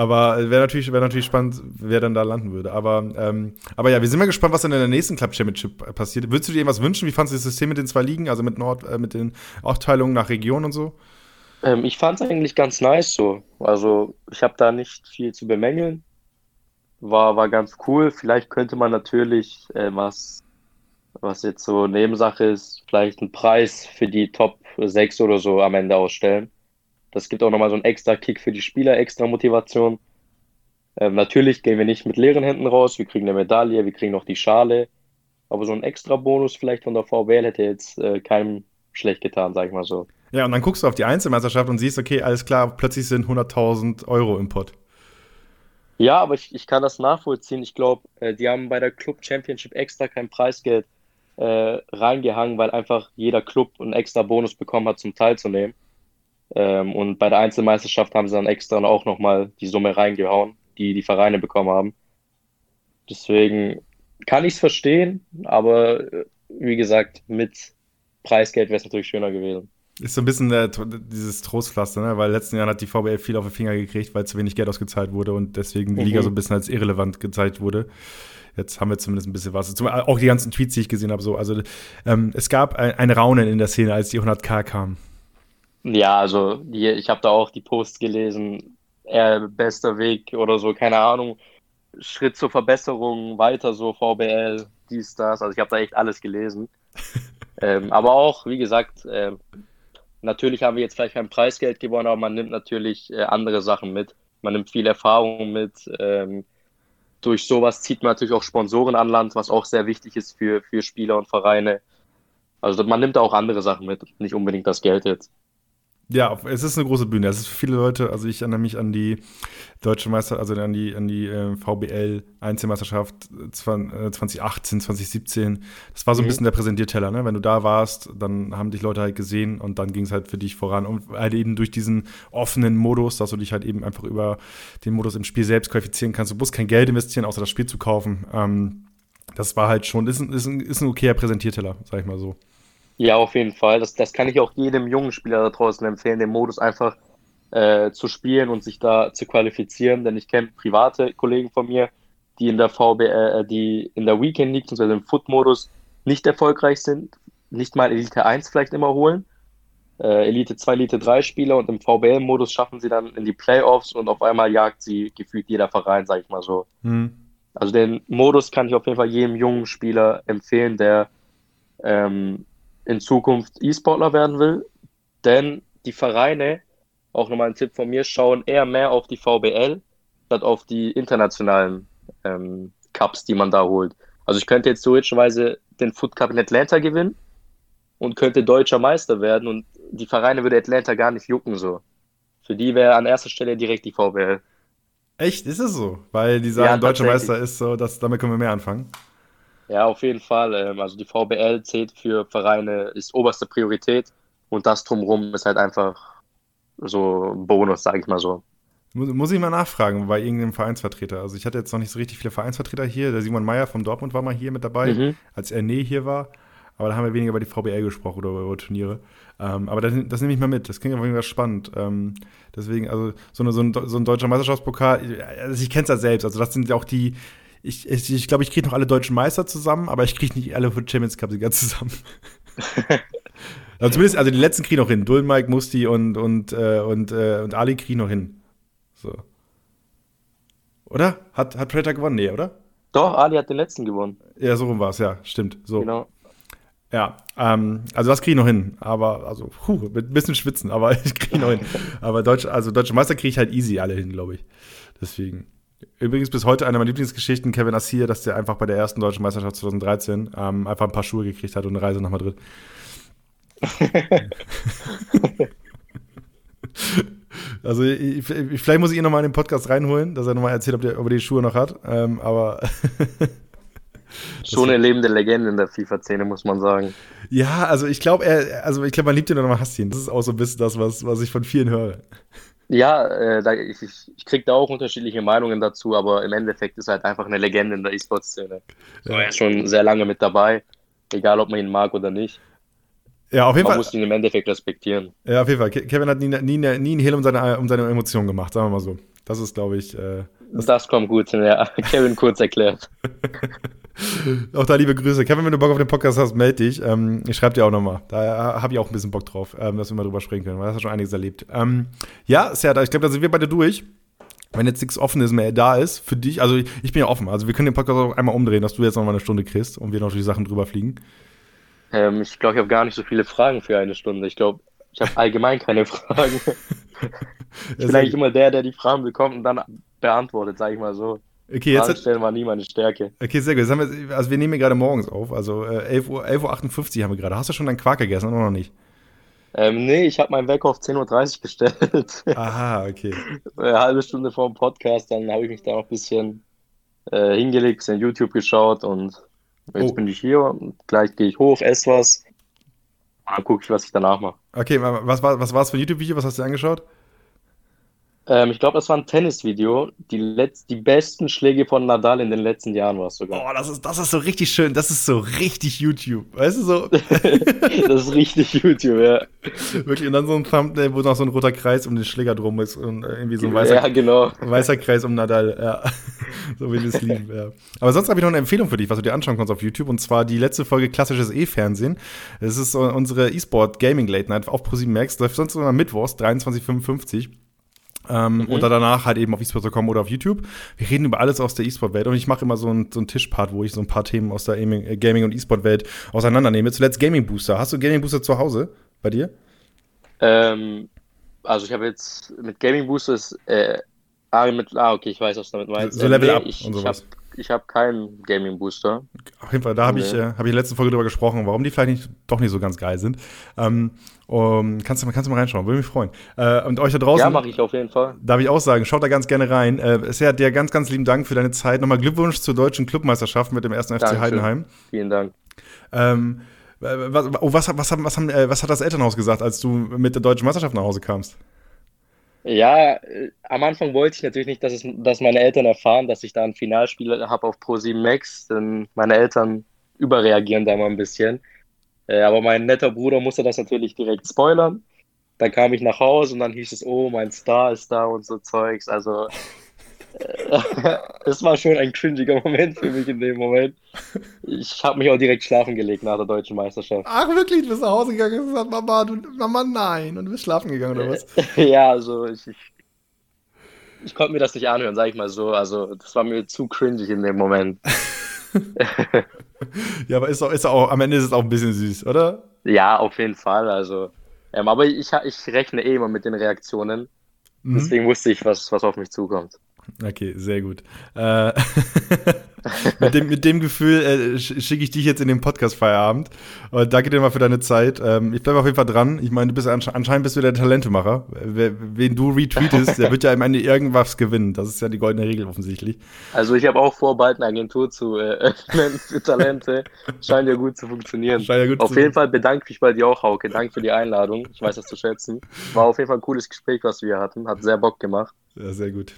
aber wäre natürlich, wär natürlich spannend, wer dann da landen würde. Aber, ähm, aber ja, wir sind mal gespannt, was dann in der nächsten Club Championship passiert. Würdest du dir irgendwas wünschen? Wie fandest du das System mit den zwei Ligen, also mit Nord, äh, mit den Aufteilungen nach Region und so? Ähm, ich fand es eigentlich ganz nice so. Also ich habe da nicht viel zu bemängeln war, war ganz cool. Vielleicht könnte man natürlich, äh, was, was jetzt so Nebensache ist, vielleicht einen Preis für die Top 6 oder so am Ende ausstellen. Das gibt auch nochmal so einen extra Kick für die Spieler, extra Motivation. Ähm, natürlich gehen wir nicht mit leeren Händen raus, wir kriegen eine Medaille, wir kriegen noch die Schale. Aber so ein extra Bonus vielleicht von der VWL hätte jetzt äh, keinem schlecht getan, sag ich mal so. Ja, und dann guckst du auf die Einzelmeisterschaft und siehst, okay, alles klar, plötzlich sind 100.000 Euro im Pott. Ja, aber ich, ich kann das nachvollziehen. Ich glaube, äh, die haben bei der Club Championship extra kein Preisgeld äh, reingehangen, weil einfach jeder Club einen extra Bonus bekommen hat, zum teilzunehmen. Ähm, und bei der Einzelmeisterschaft haben sie dann extra auch nochmal die Summe reingehauen, die die Vereine bekommen haben. Deswegen kann ich es verstehen, aber äh, wie gesagt, mit Preisgeld wäre es natürlich schöner gewesen. Ist so ein bisschen äh, dieses Trostpflaster, ne? weil letzten Jahren hat die VBL viel auf den Finger gekriegt, weil zu wenig Geld ausgezahlt wurde und deswegen die mhm. Liga so ein bisschen als irrelevant gezeigt wurde. Jetzt haben wir zumindest ein bisschen was. Auch die ganzen Tweets, die ich gesehen habe, so. Also ähm, es gab ein, ein, Raunen in der Szene, als die 100k kamen. Ja, also die, ich habe da auch die Posts gelesen. Eher bester Weg oder so, keine Ahnung. Schritt zur Verbesserung, weiter so VBL, dies, das. Also ich habe da echt alles gelesen. ähm, aber auch, wie gesagt, äh, Natürlich haben wir jetzt vielleicht kein Preisgeld gewonnen, aber man nimmt natürlich äh, andere Sachen mit. Man nimmt viel Erfahrung mit. Ähm, durch sowas zieht man natürlich auch Sponsoren an Land, was auch sehr wichtig ist für, für Spieler und Vereine. Also man nimmt auch andere Sachen mit, nicht unbedingt das Geld jetzt. Ja, es ist eine große Bühne. Es ist für viele Leute, also ich erinnere mich an die deutsche Meister, also an die, an die äh, VBL Einzelmeisterschaft 2018, 2017. Das war so ein mhm. bisschen der Präsentierteller, ne? Wenn du da warst, dann haben dich Leute halt gesehen und dann ging es halt für dich voran. Und halt eben durch diesen offenen Modus, dass du dich halt eben einfach über den Modus im Spiel selbst qualifizieren kannst. Du musst kein Geld investieren, außer das Spiel zu kaufen. Ähm, das war halt schon, ist ein, ist ein, ist ein okayer Präsentierteller, sag ich mal so. Ja, auf jeden Fall. Das, das kann ich auch jedem jungen Spieler da draußen empfehlen, den Modus einfach äh, zu spielen und sich da zu qualifizieren. Denn ich kenne private Kollegen von mir, die in der VB, äh, die in der Weekend League, also im Foot-Modus nicht erfolgreich sind, nicht mal Elite 1 vielleicht immer holen. Äh, Elite 2, Elite 3 Spieler und im VBL-Modus schaffen sie dann in die Playoffs und auf einmal jagt sie gefühlt jeder Verein, sag ich mal so. Mhm. Also den Modus kann ich auf jeden Fall jedem jungen Spieler empfehlen, der ähm, in Zukunft E-Sportler werden will. Denn die Vereine, auch nochmal ein Tipp von mir, schauen eher mehr auf die VBL statt auf die internationalen ähm, Cups, die man da holt. Also ich könnte jetzt theoretischerweise den Foot Cup in Atlanta gewinnen und könnte deutscher Meister werden und die Vereine würde Atlanta gar nicht jucken so. Für die wäre an erster Stelle direkt die VBL. Echt? Ist es so? Weil die sagen, ja, deutscher Meister ist so, dass damit können wir mehr anfangen. Ja, auf jeden Fall. Ähm, also die VBL zählt für Vereine, ist oberste Priorität und das drumherum ist halt einfach so ein Bonus, sage ich mal so. Muss ich mal nachfragen bei irgendeinem Vereinsvertreter. Also ich hatte jetzt noch nicht so richtig viele Vereinsvertreter hier. Der Simon Meyer vom Dortmund war mal hier mit dabei, mhm. als er nee hier war. Aber da haben wir weniger über die VBL gesprochen oder über Turniere. Ähm, aber das, das, nehme ich mal mit. Das klingt auf jeden Fall spannend. Ähm, deswegen, also so, eine, so, ein, so ein deutscher Meisterschaftspokal, also ich kenne es ja selbst. Also das sind ja auch die, ich glaube, ich, ich, glaub, ich kriege noch alle deutschen Meister zusammen, aber ich kriege nicht alle Champions Cup-Sieger zusammen. also zumindest, also die letzten kriegen noch hin. Dul, Mike, Musti und, und, äh, und, äh, und Ali kriegen noch hin. So. Oder? Hat, hat Predator gewonnen? Nee, oder? Doch, Ali hat den letzten gewonnen. Ja, so rum war es, ja, stimmt. So. Genau. Ja, ähm, also das kriege ich noch hin. Aber, also, puh, mit ein bisschen schwitzen, aber ich kriege noch hin. Aber Deutsch, also deutsche Meister kriege ich halt easy alle hin, glaube ich. Deswegen. Übrigens bis heute eine meiner Lieblingsgeschichten, Kevin Assir, dass der einfach bei der ersten deutschen Meisterschaft 2013 ähm, einfach ein paar Schuhe gekriegt hat und eine Reise nach Madrid. also ich, vielleicht muss ich ihn nochmal in den Podcast reinholen, dass er nochmal erzählt, ob, der, ob er die Schuhe noch hat. Ähm, aber Schon eine lebende Legende in der FIFA-Szene, muss man sagen. Ja, also ich glaube, er, also ich glaube, man liebt ihn oder man hasst ihn. Das ist auch so ein bisschen das, was, was ich von vielen höre. Ja, äh, da, ich, ich kriege da auch unterschiedliche Meinungen dazu, aber im Endeffekt ist er halt einfach eine Legende in der E-Sport-Szene. So, er ist schon sehr lange mit dabei, egal ob man ihn mag oder nicht. Ja, auf jeden man Fall. Man muss ihn im Endeffekt respektieren. Ja, auf jeden Fall. Kevin hat nie, nie, nie einen Hehl um seine, um seine Emotionen gemacht, sagen wir mal so. Das ist, glaube ich. Äh, das, das, kommt gut, ja. Kevin kurz erklärt. auch da liebe Grüße. Kevin, wenn du Bock auf den Podcast hast, melde dich. Ähm, ich schreibe dir auch nochmal. Da habe ich auch ein bisschen Bock drauf, ähm, dass wir mal drüber sprechen können, weil das hat schon einiges erlebt. Ähm, ja, Serda, ich glaube, da sind wir beide durch. Wenn jetzt nichts Offenes mehr da ist für dich, also ich, ich bin ja offen, also wir können den Podcast auch einmal umdrehen, dass du jetzt nochmal eine Stunde kriegst und wir noch die Sachen drüber fliegen. Ähm, ich glaube, ich habe gar nicht so viele Fragen für eine Stunde. Ich glaube, ich habe allgemein keine Fragen. ich bin eigentlich immer der, der die Fragen bekommt und dann beantwortet, sage ich mal so. Okay, jetzt Fragen war nie meine Stärke. Okay, sehr gut. Wir, also wir nehmen hier gerade morgens auf, also äh, 11.58 Uhr, 11 Uhr haben wir gerade. Hast du schon deinen Quark gegessen oder noch nicht? Ähm, nee, ich habe meinen Wecker auf 10.30 Uhr gestellt. Aha, okay. Eine halbe Stunde vor dem Podcast, dann habe ich mich da noch ein bisschen äh, hingelegt, bisschen YouTube geschaut und jetzt Oh. bin ich hier. Gleich gehe ich hoch, esse was. Dann gucke ich, was ich danach mache. Okay, was war was war's für ein YouTube-Video? Was hast du dir angeschaut? Ähm, ich glaube, das war ein Tennisvideo. Die, letz die besten Schläge von Nadal in den letzten Jahren war es sogar. Oh, das ist, das ist so richtig schön. Das ist so richtig YouTube. Weißt du, so das ist richtig YouTube, ja. wirklich. Und dann so ein Thumbnail, wo noch so ein roter Kreis um den Schläger drum ist und äh, irgendwie so ein weißer, Ja, genau. weißer Kreis um Nadal. Ja. so wie wir es lieben, ja. Aber sonst habe ich noch eine Empfehlung für dich, was du dir anschauen kannst auf YouTube. Und zwar die letzte Folge klassisches E-Fernsehen. Das ist so unsere E-Sport Gaming Late Night auf ProSieben Max. Läuft sonst immer mittwochs, 23.55 ähm, Mhm. Oder danach halt eben auf eSport.com oder auf YouTube. Wir reden über alles aus der E-Sport-Welt und ich mache immer so einen so Tischpart, wo ich so ein paar Themen aus der Gaming, äh, und E-Sport-Welt auseinandernehme. Zuletzt Gaming Booster. Hast du Gaming Booster zu Hause bei dir? Ähm, also ich habe jetzt mit Gaming Boosters, äh, ah, mit, ah, okay, ich weiß, was du damit meinst. So Level nee, Up ich, und ich habe sowas. ich hab keinen Gaming Booster. Auf jeden Fall, da habe Nee. ich, äh, hab ich in der letzten Folge drüber gesprochen, warum die vielleicht nicht, doch nicht so ganz geil sind. Ähm, um, kannst, du mal, kannst du mal reinschauen, würde mich freuen. Äh, und euch da draußen. Ja, mache ich auf jeden Fall. Darf ich auch sagen, schaut da ganz gerne rein. Äh, Serhat, dir ganz, ganz lieben Dank für deine Zeit. Nochmal Glückwunsch zur deutschen Clubmeisterschaft mit dem ersten FC Dankeschön. Heidenheim. Vielen Dank. Ähm, äh, was, oh, was, was, haben, was, haben, äh, was hat das Elternhaus gesagt, als du mit der deutschen Meisterschaft nach Hause kamst? Ja, äh, am Anfang wollte ich natürlich nicht, dass, es, dass meine Eltern erfahren, dass ich da ein Finalspiel habe auf Pro7 Max, denn meine Eltern überreagieren da mal ein bisschen. Äh, aber mein netter Bruder musste das natürlich direkt spoilern. Dann kam ich nach Hause und dann hieß es, oh, mein Star ist da und so Zeugs. Also, es war schon ein cringiger Moment für mich in dem Moment. Ich habe mich auch direkt schlafen gelegt nach der deutschen Meisterschaft. Ach, wirklich? Du bist nach Hause gegangen und gesagt, Mama, du, Mama, nein. Und du bist schlafen gegangen, oder was? Ja, also ich, ich, ich konnte mir das nicht anhören, sag ich mal so. Also das war mir zu cringig in dem Moment. Ja, aber ist auch, ist auch, am Ende ist es auch ein bisschen süß, oder? Ja, auf jeden Fall. Also, ähm, aber ich, ich rechne eh immer mit den Reaktionen. Mhm. Deswegen wusste ich, was, was auf mich zukommt. Okay, sehr gut. Äh, mit, dem, mit dem Gefühl äh, sch- schicke ich dich jetzt in den Podcast-Feierabend. Und danke dir mal für deine Zeit. Ähm, ich bleibe auf jeden Fall dran. Ich meine, du bist ansche anscheinend bist du der Talentemacher. Wen du retweetest, der wird ja am Ende irgendwas gewinnen. Das ist ja die goldene Regel offensichtlich. Also ich habe auch vor, bald eine Agentur zu äh, öffnen für Talente. Scheint ja gut zu funktionieren. Ja gut Auf zu- jeden Fall bedanke ich mich bei dir auch, Hauke. Danke für die Einladung. Ich weiß das zu schätzen. War auf jeden Fall ein cooles Gespräch, was wir hatten. Hat sehr Bock gemacht. Ja, sehr gut.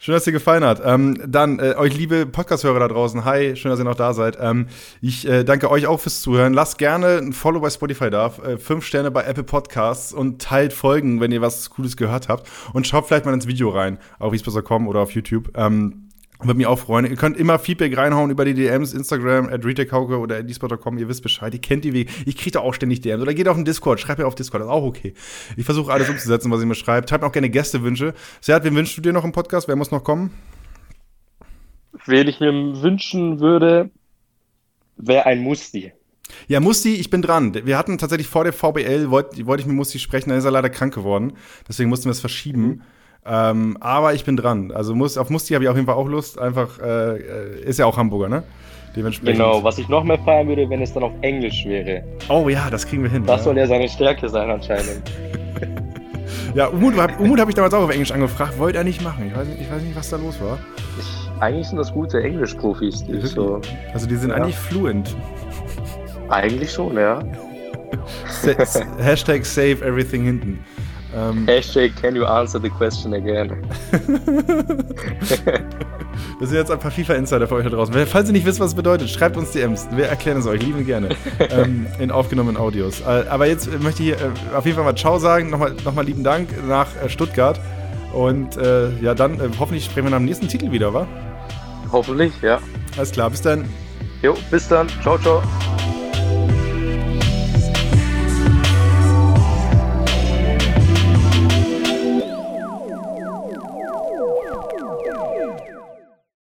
Schön, dass dir gefallen hat. Ähm, dann, äh, euch liebe Podcast-Hörer da draußen, hi, schön, dass ihr noch da seid. Ähm, ich äh, danke euch auch fürs Zuhören. Lasst gerne ein Follow bei Spotify da, äh, fünf Sterne bei Apple Podcasts und teilt Folgen, wenn ihr was Cooles gehört habt. Und schaut vielleicht mal ins Video rein, auf eSports.com oder auf YouTube. Ähm, würde mich auch freuen. Ihr könnt immer Feedback reinhauen über die DMs, Instagram, at retechauke oder at eSport.com. Ihr wisst Bescheid, ihr kennt die Wege. Ich kriege da auch ständig DMs. Oder geht auf den Discord, schreibt mir auf Discord, das ist auch okay. Ich versuche alles umzusetzen, was ihr mir schreibt. Schreibt mir auch gerne Gästewünsche. Seat, wen wünschst du dir noch im Podcast? Wer muss noch kommen? Wen ich mir wünschen würde, wäre ein Musti. Ja, Musti, ich bin dran. Wir hatten tatsächlich vor der VBL, wollte wollt ich mit Musti sprechen, dann ist er leider krank geworden. Deswegen mussten wir es verschieben. Ähm, aber ich bin dran. Also muss, auf Musti habe ich auf jeden Fall auch Lust. Einfach, äh, ist ja auch Hamburger, ne? Dementsprechend. Genau, was ich noch mehr feiern würde, wenn es dann auf Englisch wäre. Oh ja, das kriegen wir hin. Das ja. soll ja seine Stärke sein anscheinend. Ja, Umut, Umut habe ich damals auch auf Englisch angefragt, wollte er nicht machen. Ich weiß nicht, ich weiß nicht was da los war. Ich, eigentlich sind das gute Englisch-Profis. Die so, also die sind ja. eigentlich fluent. Eigentlich schon, ja. Hashtag save everything hinten. Ähm, Hashtag can you answer the question again? das sind jetzt ein paar FIFA-Insider für euch da draußen. Falls ihr nicht wisst, was es bedeutet, schreibt uns DMs. Wir erklären es euch, lieben gerne. ähm, in aufgenommenen Audios. Äh, aber jetzt möchte ich äh, auf jeden Fall mal Ciao sagen. Nochmal, nochmal lieben Dank nach äh, Stuttgart. Und äh, ja, dann äh, hoffentlich sprechen wir nach dem nächsten Titel wieder, wa? Hoffentlich, ja. Alles klar, bis dann. Jo, bis dann. Ciao, ciao.